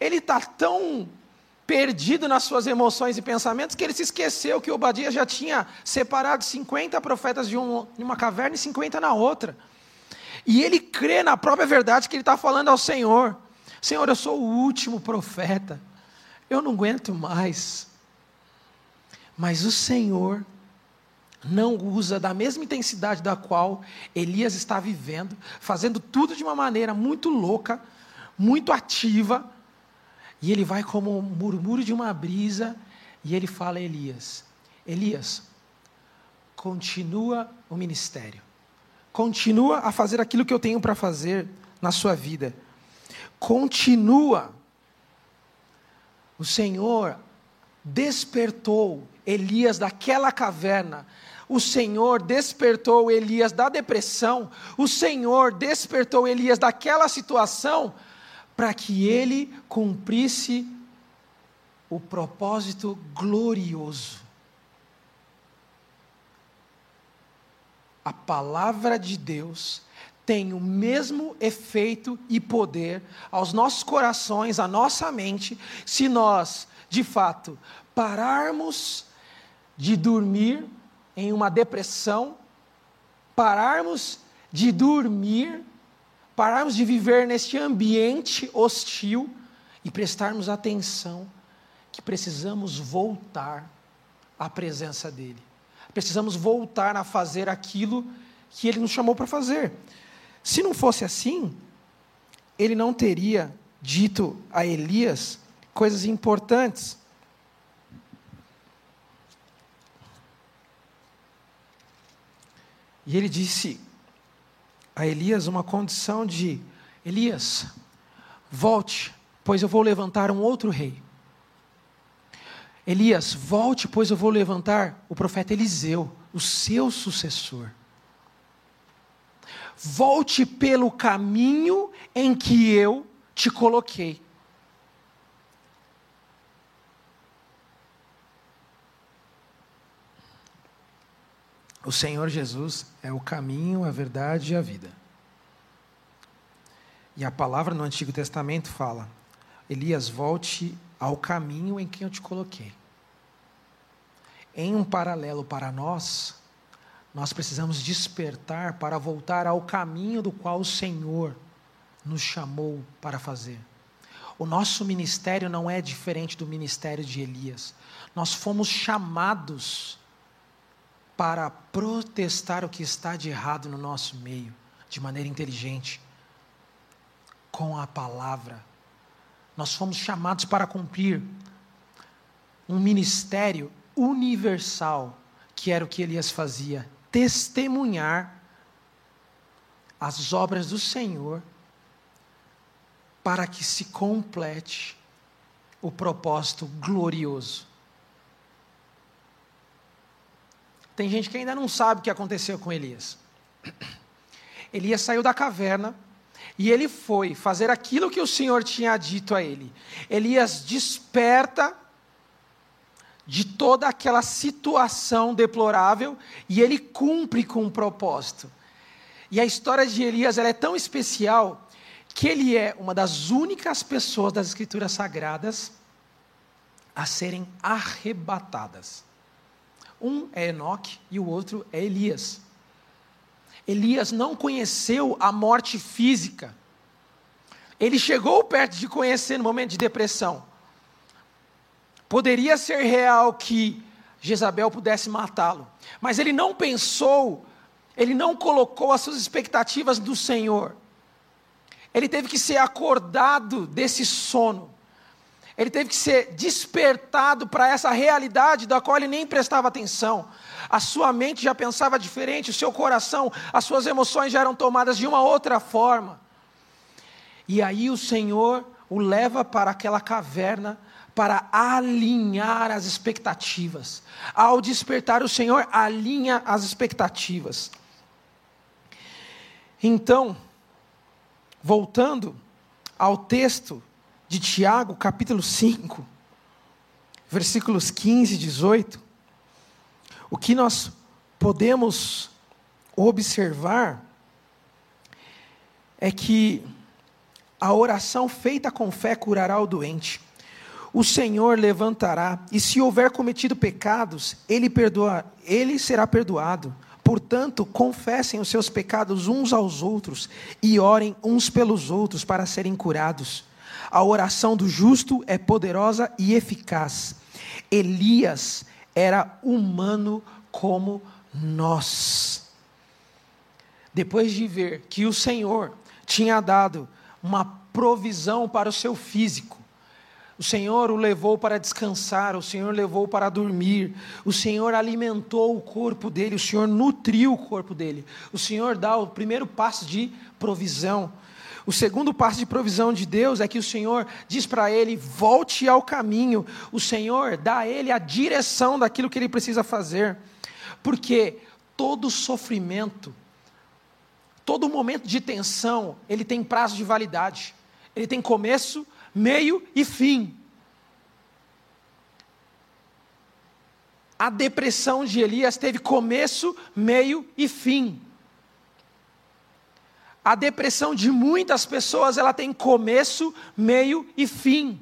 Ele está tão perdido nas suas emoções e pensamentos que ele se esqueceu que Obadias já tinha separado 50 profetas de, um, uma caverna e 50 na outra. E ele crê na própria verdade que ele está falando ao Senhor: Senhor, eu sou o último profeta. Eu não aguento mais. Mas o Senhor não usa da mesma intensidade da qual Elias está vivendo, fazendo tudo de uma maneira muito louca, muito ativa, e ele vai como um murmúrio de uma brisa, e ele fala a Elias: Elias, continua o ministério, continua a fazer aquilo que eu tenho para fazer na sua vida, continua o Senhor despertou Elias daquela caverna. O Senhor despertou Elias da depressão. O Senhor despertou Elias daquela situação para que ele cumprisse o propósito glorioso. A palavra de Deus tem o mesmo efeito e poder aos nossos corações, à nossa mente, se nós, de fato, pararmos de dormir em uma depressão, pararmos de dormir, pararmos de viver neste ambiente hostil e prestarmos atenção que precisamos voltar à presença dEle. Precisamos voltar a fazer aquilo que Ele nos chamou para fazer. Se não fosse assim, ele não teria dito a Elias coisas importantes. E ele disse a Elias uma condição de: Elias, volte, pois eu vou levantar um outro rei. Elias, volte, pois eu vou levantar o profeta Eliseu, o seu sucessor. Volte pelo caminho em que eu te coloquei. O Senhor Jesus é o caminho, a verdade e a vida. E a palavra no Antigo Testamento fala: Elias, volte ao caminho em que eu te coloquei. Em um paralelo para nós, nós precisamos despertar para voltar ao caminho do qual o Senhor nos chamou para fazer. O nosso ministério não é diferente do ministério de Elias. Nós fomos chamados para protestar o que está de errado no nosso meio, de maneira inteligente, com a palavra. Nós fomos chamados para cumprir um ministério universal, que era o que Elias fazia, testemunhar as obras do Senhor para que se complete o propósito glorioso Tem gente que ainda não sabe o que aconteceu com Elias. *coughs* Elias saiu da caverna e ele foi fazer aquilo que o Senhor tinha dito a ele. Elias desperta de toda aquela situação deplorável e ele cumpre com um propósito. E a história de Elias é tão especial que ele é uma das únicas pessoas das Escrituras Sagradas a serem arrebatadas. Um é Enoque e o outro é Elias. Elias não conheceu a morte física. Ele chegou perto de conhecer no momento de depressão. Poderia ser real que Jezabel pudesse matá-lo, mas ele não pensou, ele não colocou as suas expectativas do Senhor. Ele teve que ser acordado desse sono. Ele teve que ser despertado para essa realidade da qual ele nem prestava atenção. A sua mente já pensava diferente, o seu coração, as suas emoções já eram tomadas de uma outra forma. E aí o Senhor o leva para aquela caverna para alinhar as expectativas. Ao despertar, o Senhor alinha as expectativas. Então, voltando ao texto de Tiago, capítulo 5, versículos 15 e 18, o que nós podemos observar é que a oração feita com fé curará o doente. O Senhor levantará, e se houver cometido pecados, ele, perdoa, ele será perdoado. Portanto, confessem os seus pecados uns aos outros e orem uns pelos outros para serem curados. A oração do justo é poderosa e eficaz. Elias era humano como nós. Depois de ver que o Senhor tinha dado uma provisão para o seu físico, o Senhor o levou para descansar, o Senhor levou para dormir, o Senhor alimentou o corpo dele, o Senhor nutriu o corpo dele, o Senhor dá o primeiro passo de provisão. O segundo passo de provisão de Deus é que o Senhor diz para ele: volte ao caminho. O Senhor dá a ele a direção daquilo que ele precisa fazer. Porque todo sofrimento, todo momento de tensão, ele tem prazo de validade. Ele tem começo, meio e fim. A depressão de Elias teve começo, meio e fim. A depressão de muitas pessoas, ela tem começo, meio e fim.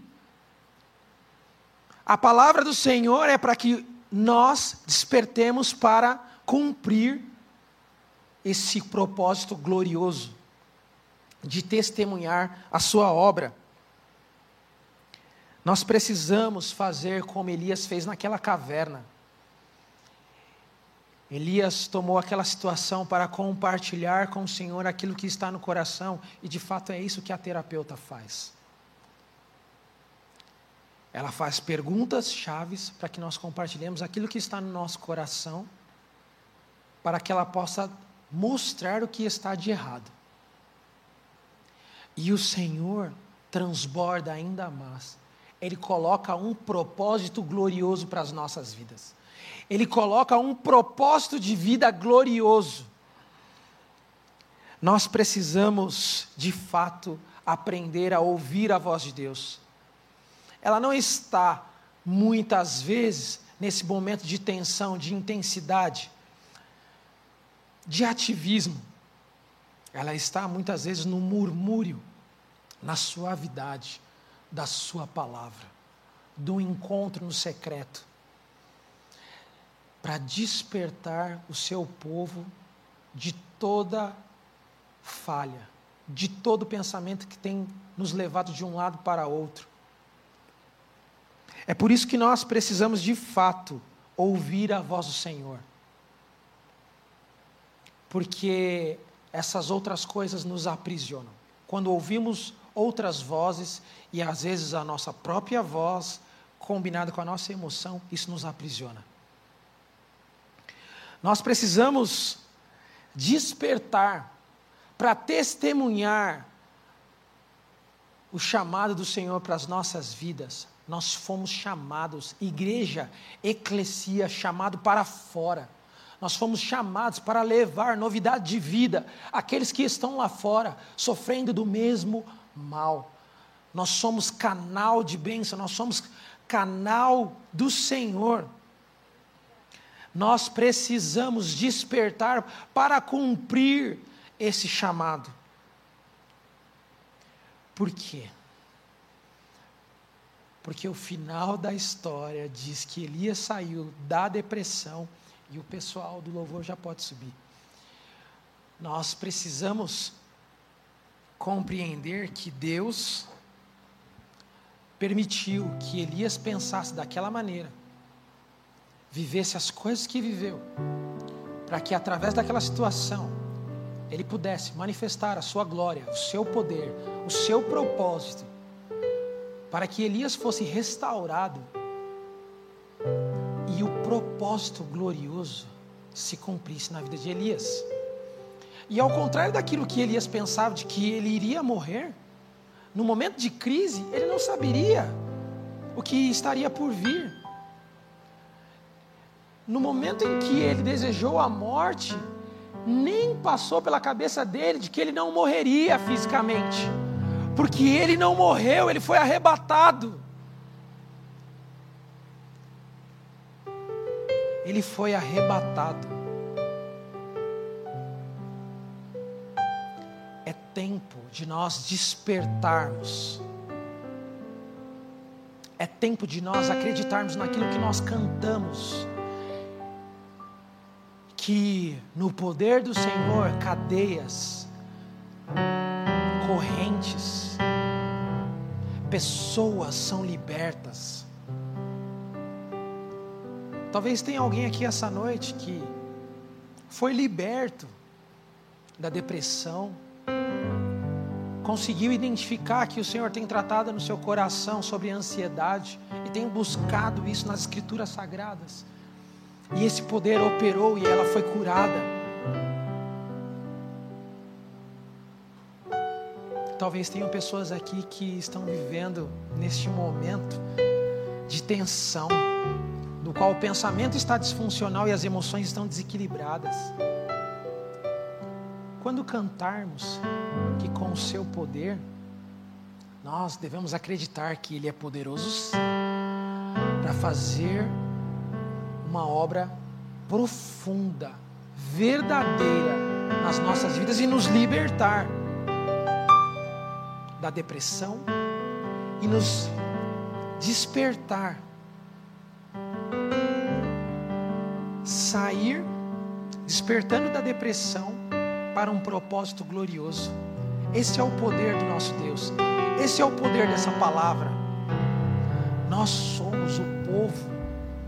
A palavra do Senhor é para que nós despertemos para cumprir esse propósito glorioso de testemunhar a sua obra. Nós precisamos fazer como Elias fez naquela caverna. Elias tomou aquela situação para compartilhar com o Senhor aquilo que está no coração, e de fato é isso que a terapeuta faz. Ela faz perguntas chaves para que nós compartilhemos aquilo que está no nosso coração, para que ela possa mostrar o que está de errado. E o Senhor transborda ainda mais Ele coloca um propósito glorioso para as nossas vidas. Ele coloca um propósito de vida glorioso. Nós precisamos, de fato, aprender a ouvir a voz de Deus. Ela não está, muitas vezes, nesse momento de tensão, de intensidade, de ativismo. Ela está, muitas vezes, no murmúrio, na suavidade da Sua palavra, do encontro no secreto, para despertar o seu povo de toda falha, de todo pensamento que tem nos levado de um lado para outro. É por isso que nós precisamos de fato ouvir a voz do Senhor. Porque essas outras coisas nos aprisionam. Quando ouvimos outras vozes e às vezes a nossa própria voz combinada com a nossa emoção, isso nos aprisiona. Nós precisamos despertar para testemunhar o chamado do Senhor para as nossas vidas. Nós fomos chamados, igreja, eclesia, chamado para fora. Nós fomos chamados para levar novidade de vida àqueles que estão lá fora, sofrendo do mesmo mal. Nós somos canal de bênção, nós somos canal do Senhor. Nós precisamos despertar para cumprir esse chamado. Por quê? Porque o final da história diz que Elias saiu da depressão e o pessoal do louvor já pode subir. Nós precisamos compreender que Deus permitiu que Elias pensasse daquela maneira, vivesse as coisas que viveu, para que através daquela situação ele pudesse manifestar a sua glória, o seu poder, o seu propósito, para que Elias fosse restaurado e o propósito glorioso se cumprisse na vida de Elias. E ao contrário daquilo que Elias pensava de que ele iria morrer, no momento de crise, ele não saberia o que estaria por vir. No momento em que ele desejou a morte, nem passou pela cabeça dele de que ele não morreria fisicamente, porque ele não morreu, ele foi arrebatado. Ele foi arrebatado. É tempo de nós despertarmos. É tempo de nós acreditarmos naquilo que nós cantamos que no poder do Senhor cadeias, correntes, pessoas são libertas. Talvez tenha alguém aqui essa noite que foi liberto da depressão, conseguiu identificar que o Senhor tem tratado no seu coração sobre ansiedade e tem buscado isso nas Escrituras Sagradas. E esse poder operou e ela foi curada. Talvez tenham pessoas aqui que estão vivendo neste momento de tensão, no qual o pensamento está disfuncional e as emoções estão desequilibradas. Quando cantarmos que com o seu poder, nós devemos acreditar que Ele é poderoso para fazer uma obra profunda, verdadeira nas nossas vidas e nos libertar da depressão e nos despertar. Sair despertando da depressão para um propósito glorioso. Esse é o poder do nosso Deus. Esse é o poder dessa palavra. Nós somos o povo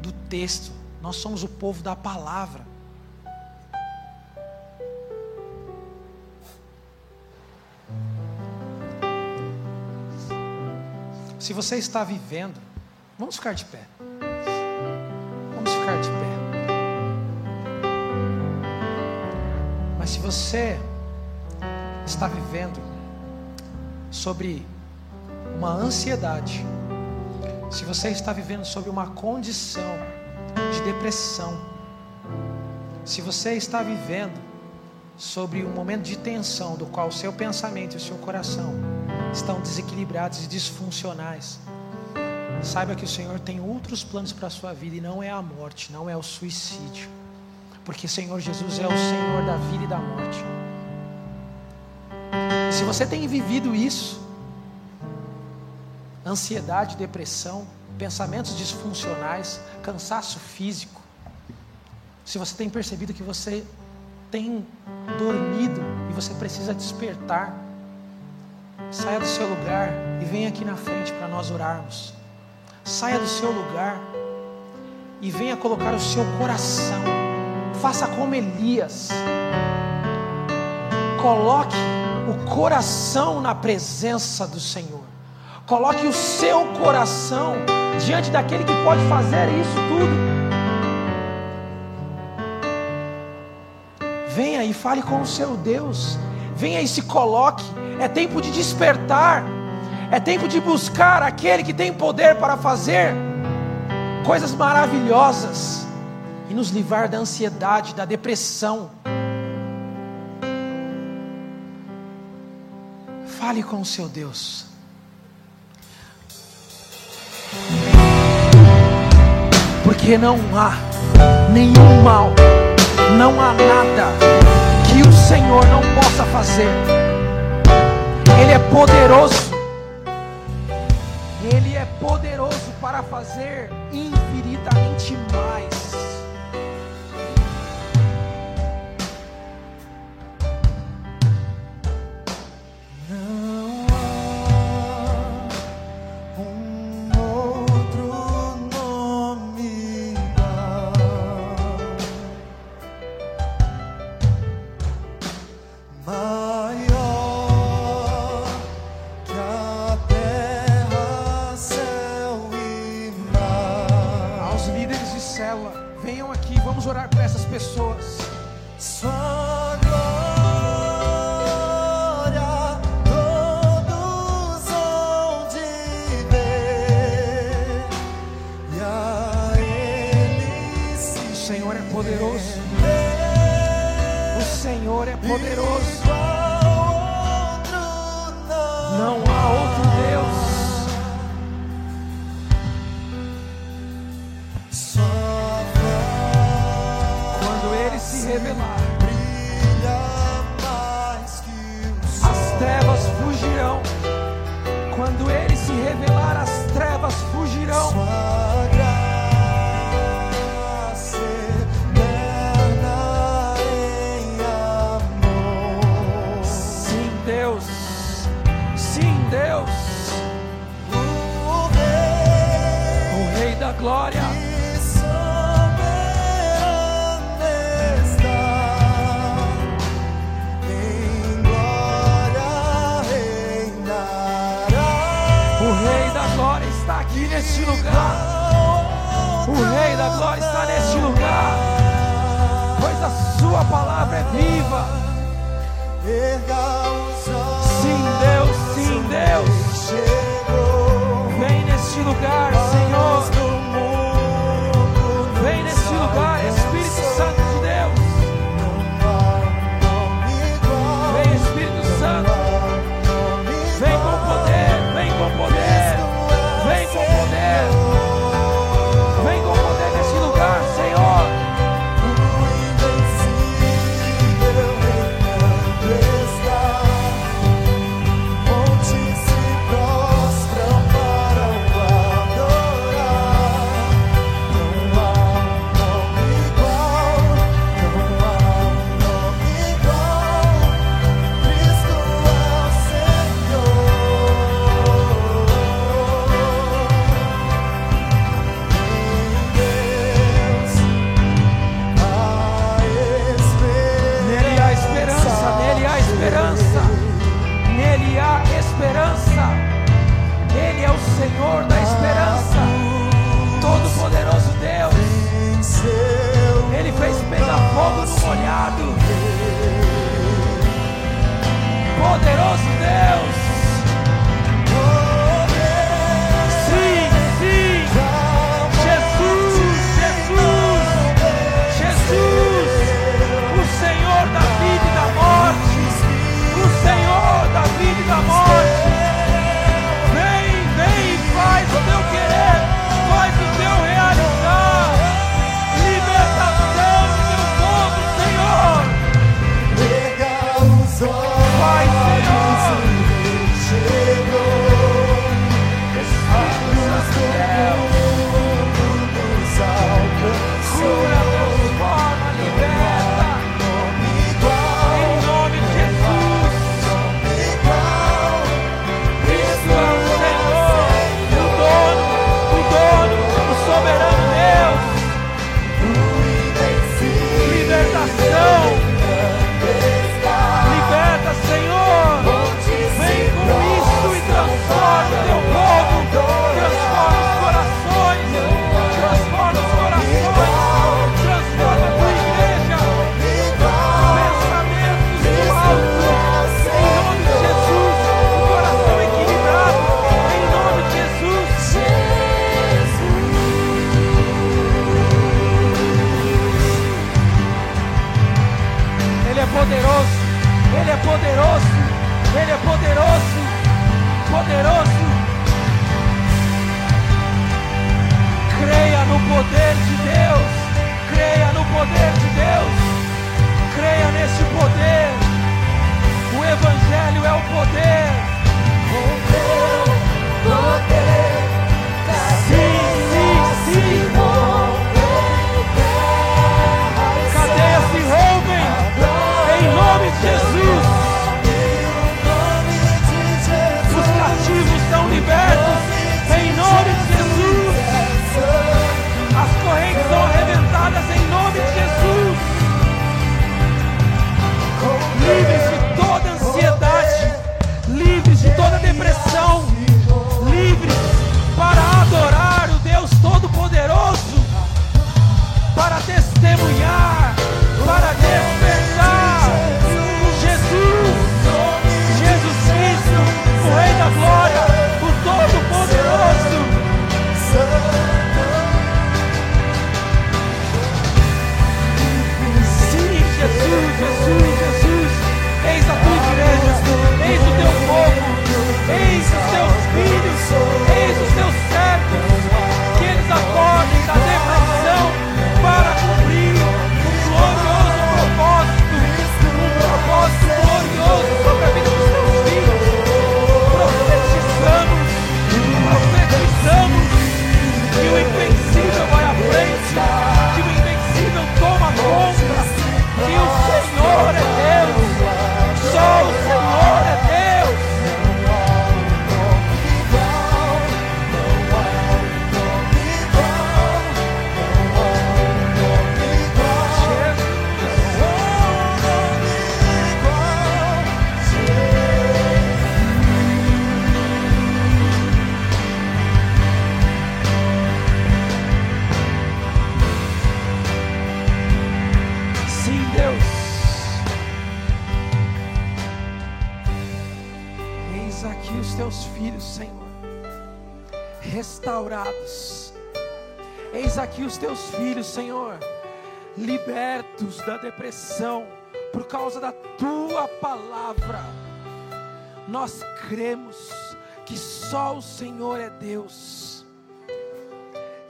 do texto. Nós somos o povo da palavra. Se você está vivendo, vamos ficar de pé. Vamos ficar de pé. Mas se você está vivendo sobre uma ansiedade, Se você está vivendo sob uma condição depressão, se você está vivendo sobre um momento de tensão, do qual o seu pensamento e o seu coração estão desequilibrados e disfuncionais, saiba que o Senhor tem outros planos para a sua vida e não é a morte, não é o suicídio, porque Senhor Jesus é o Senhor da vida e da morte. Se você tem vivido isso, ansiedade, depressão, pensamentos disfuncionais, cansaço físico. Se você tem percebido que você tem dormido e você precisa despertar, saia do seu lugar e venha aqui na frente para nós orarmos. Saia do seu lugar e venha colocar o seu coração. Faça como Elias. Coloque o coração na presença do Senhor. Coloque o seu coração diante daquele que pode fazer isso tudo. Venha e fale com o seu Deus. Venha e se coloque. É tempo de despertar. É tempo de buscar aquele que tem poder para fazer coisas maravilhosas e nos livrar da ansiedade, da depressão. Fale com o seu Deus. Porque não há nenhum mal, não há nada que o Senhor não possa fazer. Ele é poderoso, Ele é poderoso para fazer infinitamente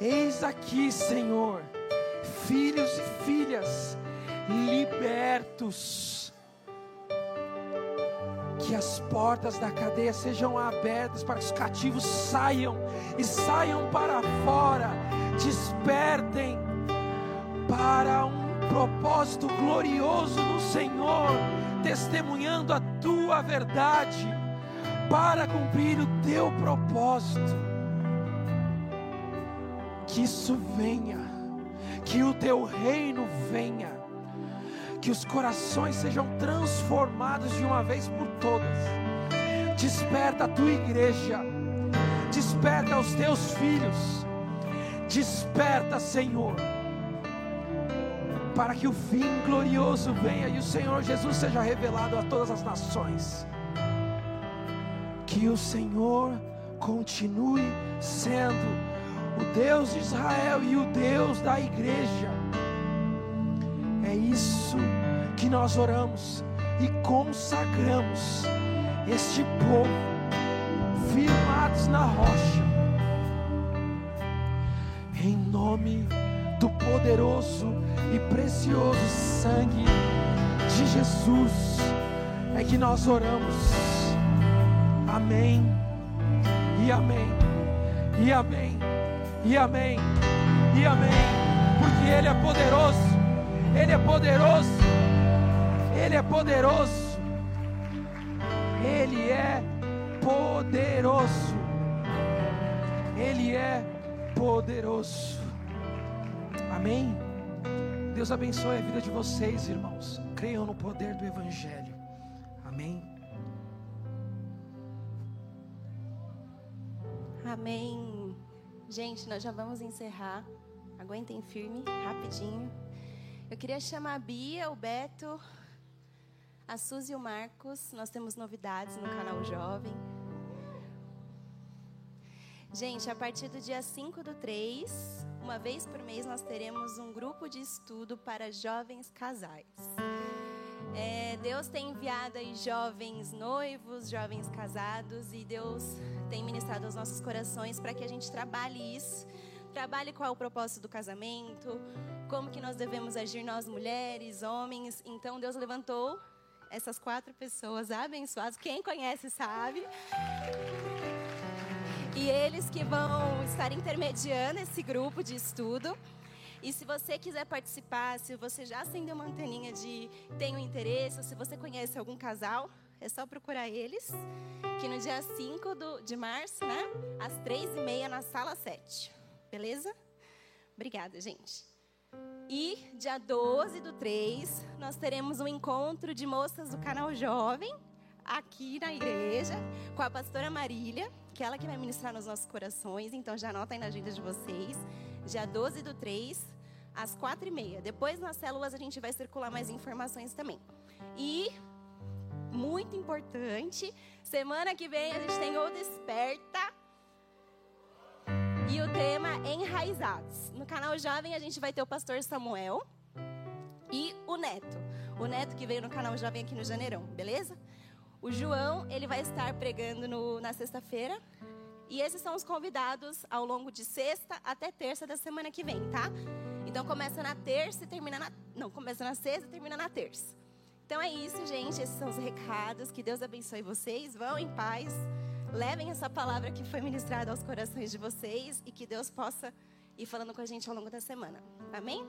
Eis aqui, Senhor, filhos e filhas libertos. Que as portas da cadeia sejam abertas para que os cativos saiam e saiam para fora, despertem para um propósito glorioso no Senhor, testemunhando a tua verdade para cumprir o teu propósito. Que isso venha, que o teu reino venha, que os corações sejam transformados de uma vez por todas. Desperta a tua igreja, desperta os teus filhos, desperta, Senhor, para que o fim glorioso venha e o Senhor Jesus seja revelado a todas as nações. Que o Senhor continue sendo o Deus de Israel e o Deus da igreja. É isso que nós oramos e consagramos este povo firmados na rocha. Em nome do poderoso e precioso sangue de Jesus é que nós oramos. Amém. E amém. E amém. E amém. E amém. Porque Ele é poderoso. Ele é poderoso. Ele é poderoso. Ele é poderoso. Ele é poderoso. Amém. Deus abençoe a vida de vocês, irmãos. Creiam no poder do Evangelho. Amém. Amém. Gente, nós já vamos encerrar. Aguentem firme, rapidinho. Eu queria chamar a Bia, o Beto, a Suzy e o Marcos. Nós temos novidades no canal Jovem. Gente, a partir do dia 5 do 3, uma vez por mês, nós teremos um grupo de estudo para jovens casais. É, Deus tem enviado aí jovens noivos, jovens casados, e Deus tem ministrado aos nossos corações para que a gente trabalhe isso, trabalhe qual é o propósito do casamento, como que nós devemos agir nós mulheres, homens. Então Deus levantou essas quatro pessoas abençoadas. Quem conhece sabe. E eles que vão estar intermediando esse grupo de estudo. E se você quiser participar, se você já acendeu uma anteninha de tem um interesse, ou se você conhece algum casal, é só procurar eles. Que no dia 5 do, de março, né? Às 3h30 na sala 7. Beleza? Obrigada, gente. E dia 12 do 3, nós teremos um encontro de moças do canal Jovem, aqui na igreja, com a pastora Marília, que é ela que vai ministrar nos nossos corações. Então já anota aí na agenda de vocês. Dia 12 do 3, às 4h30. Depois nas células a gente vai circular mais informações também. E, muito importante, semana que vem a gente tem o Desperta e o tema Enraizados. No canal Jovem a gente vai ter o pastor Samuel e o Neto. O Neto que veio no canal Jovem aqui no Janeirão, beleza? O João, ele vai estar pregando no, na sexta-feira. E esses são os convidados ao longo de sexta até terça da semana que vem, tá? Então começa na terça e termina na. Não, começa na sexta e termina na terça. Então é isso, gente. Esses são os recados. Que Deus abençoe vocês. Vão em paz. Levem essa palavra que foi ministrada aos corações de vocês e que Deus possa ir falando com a gente ao longo da semana. Amém?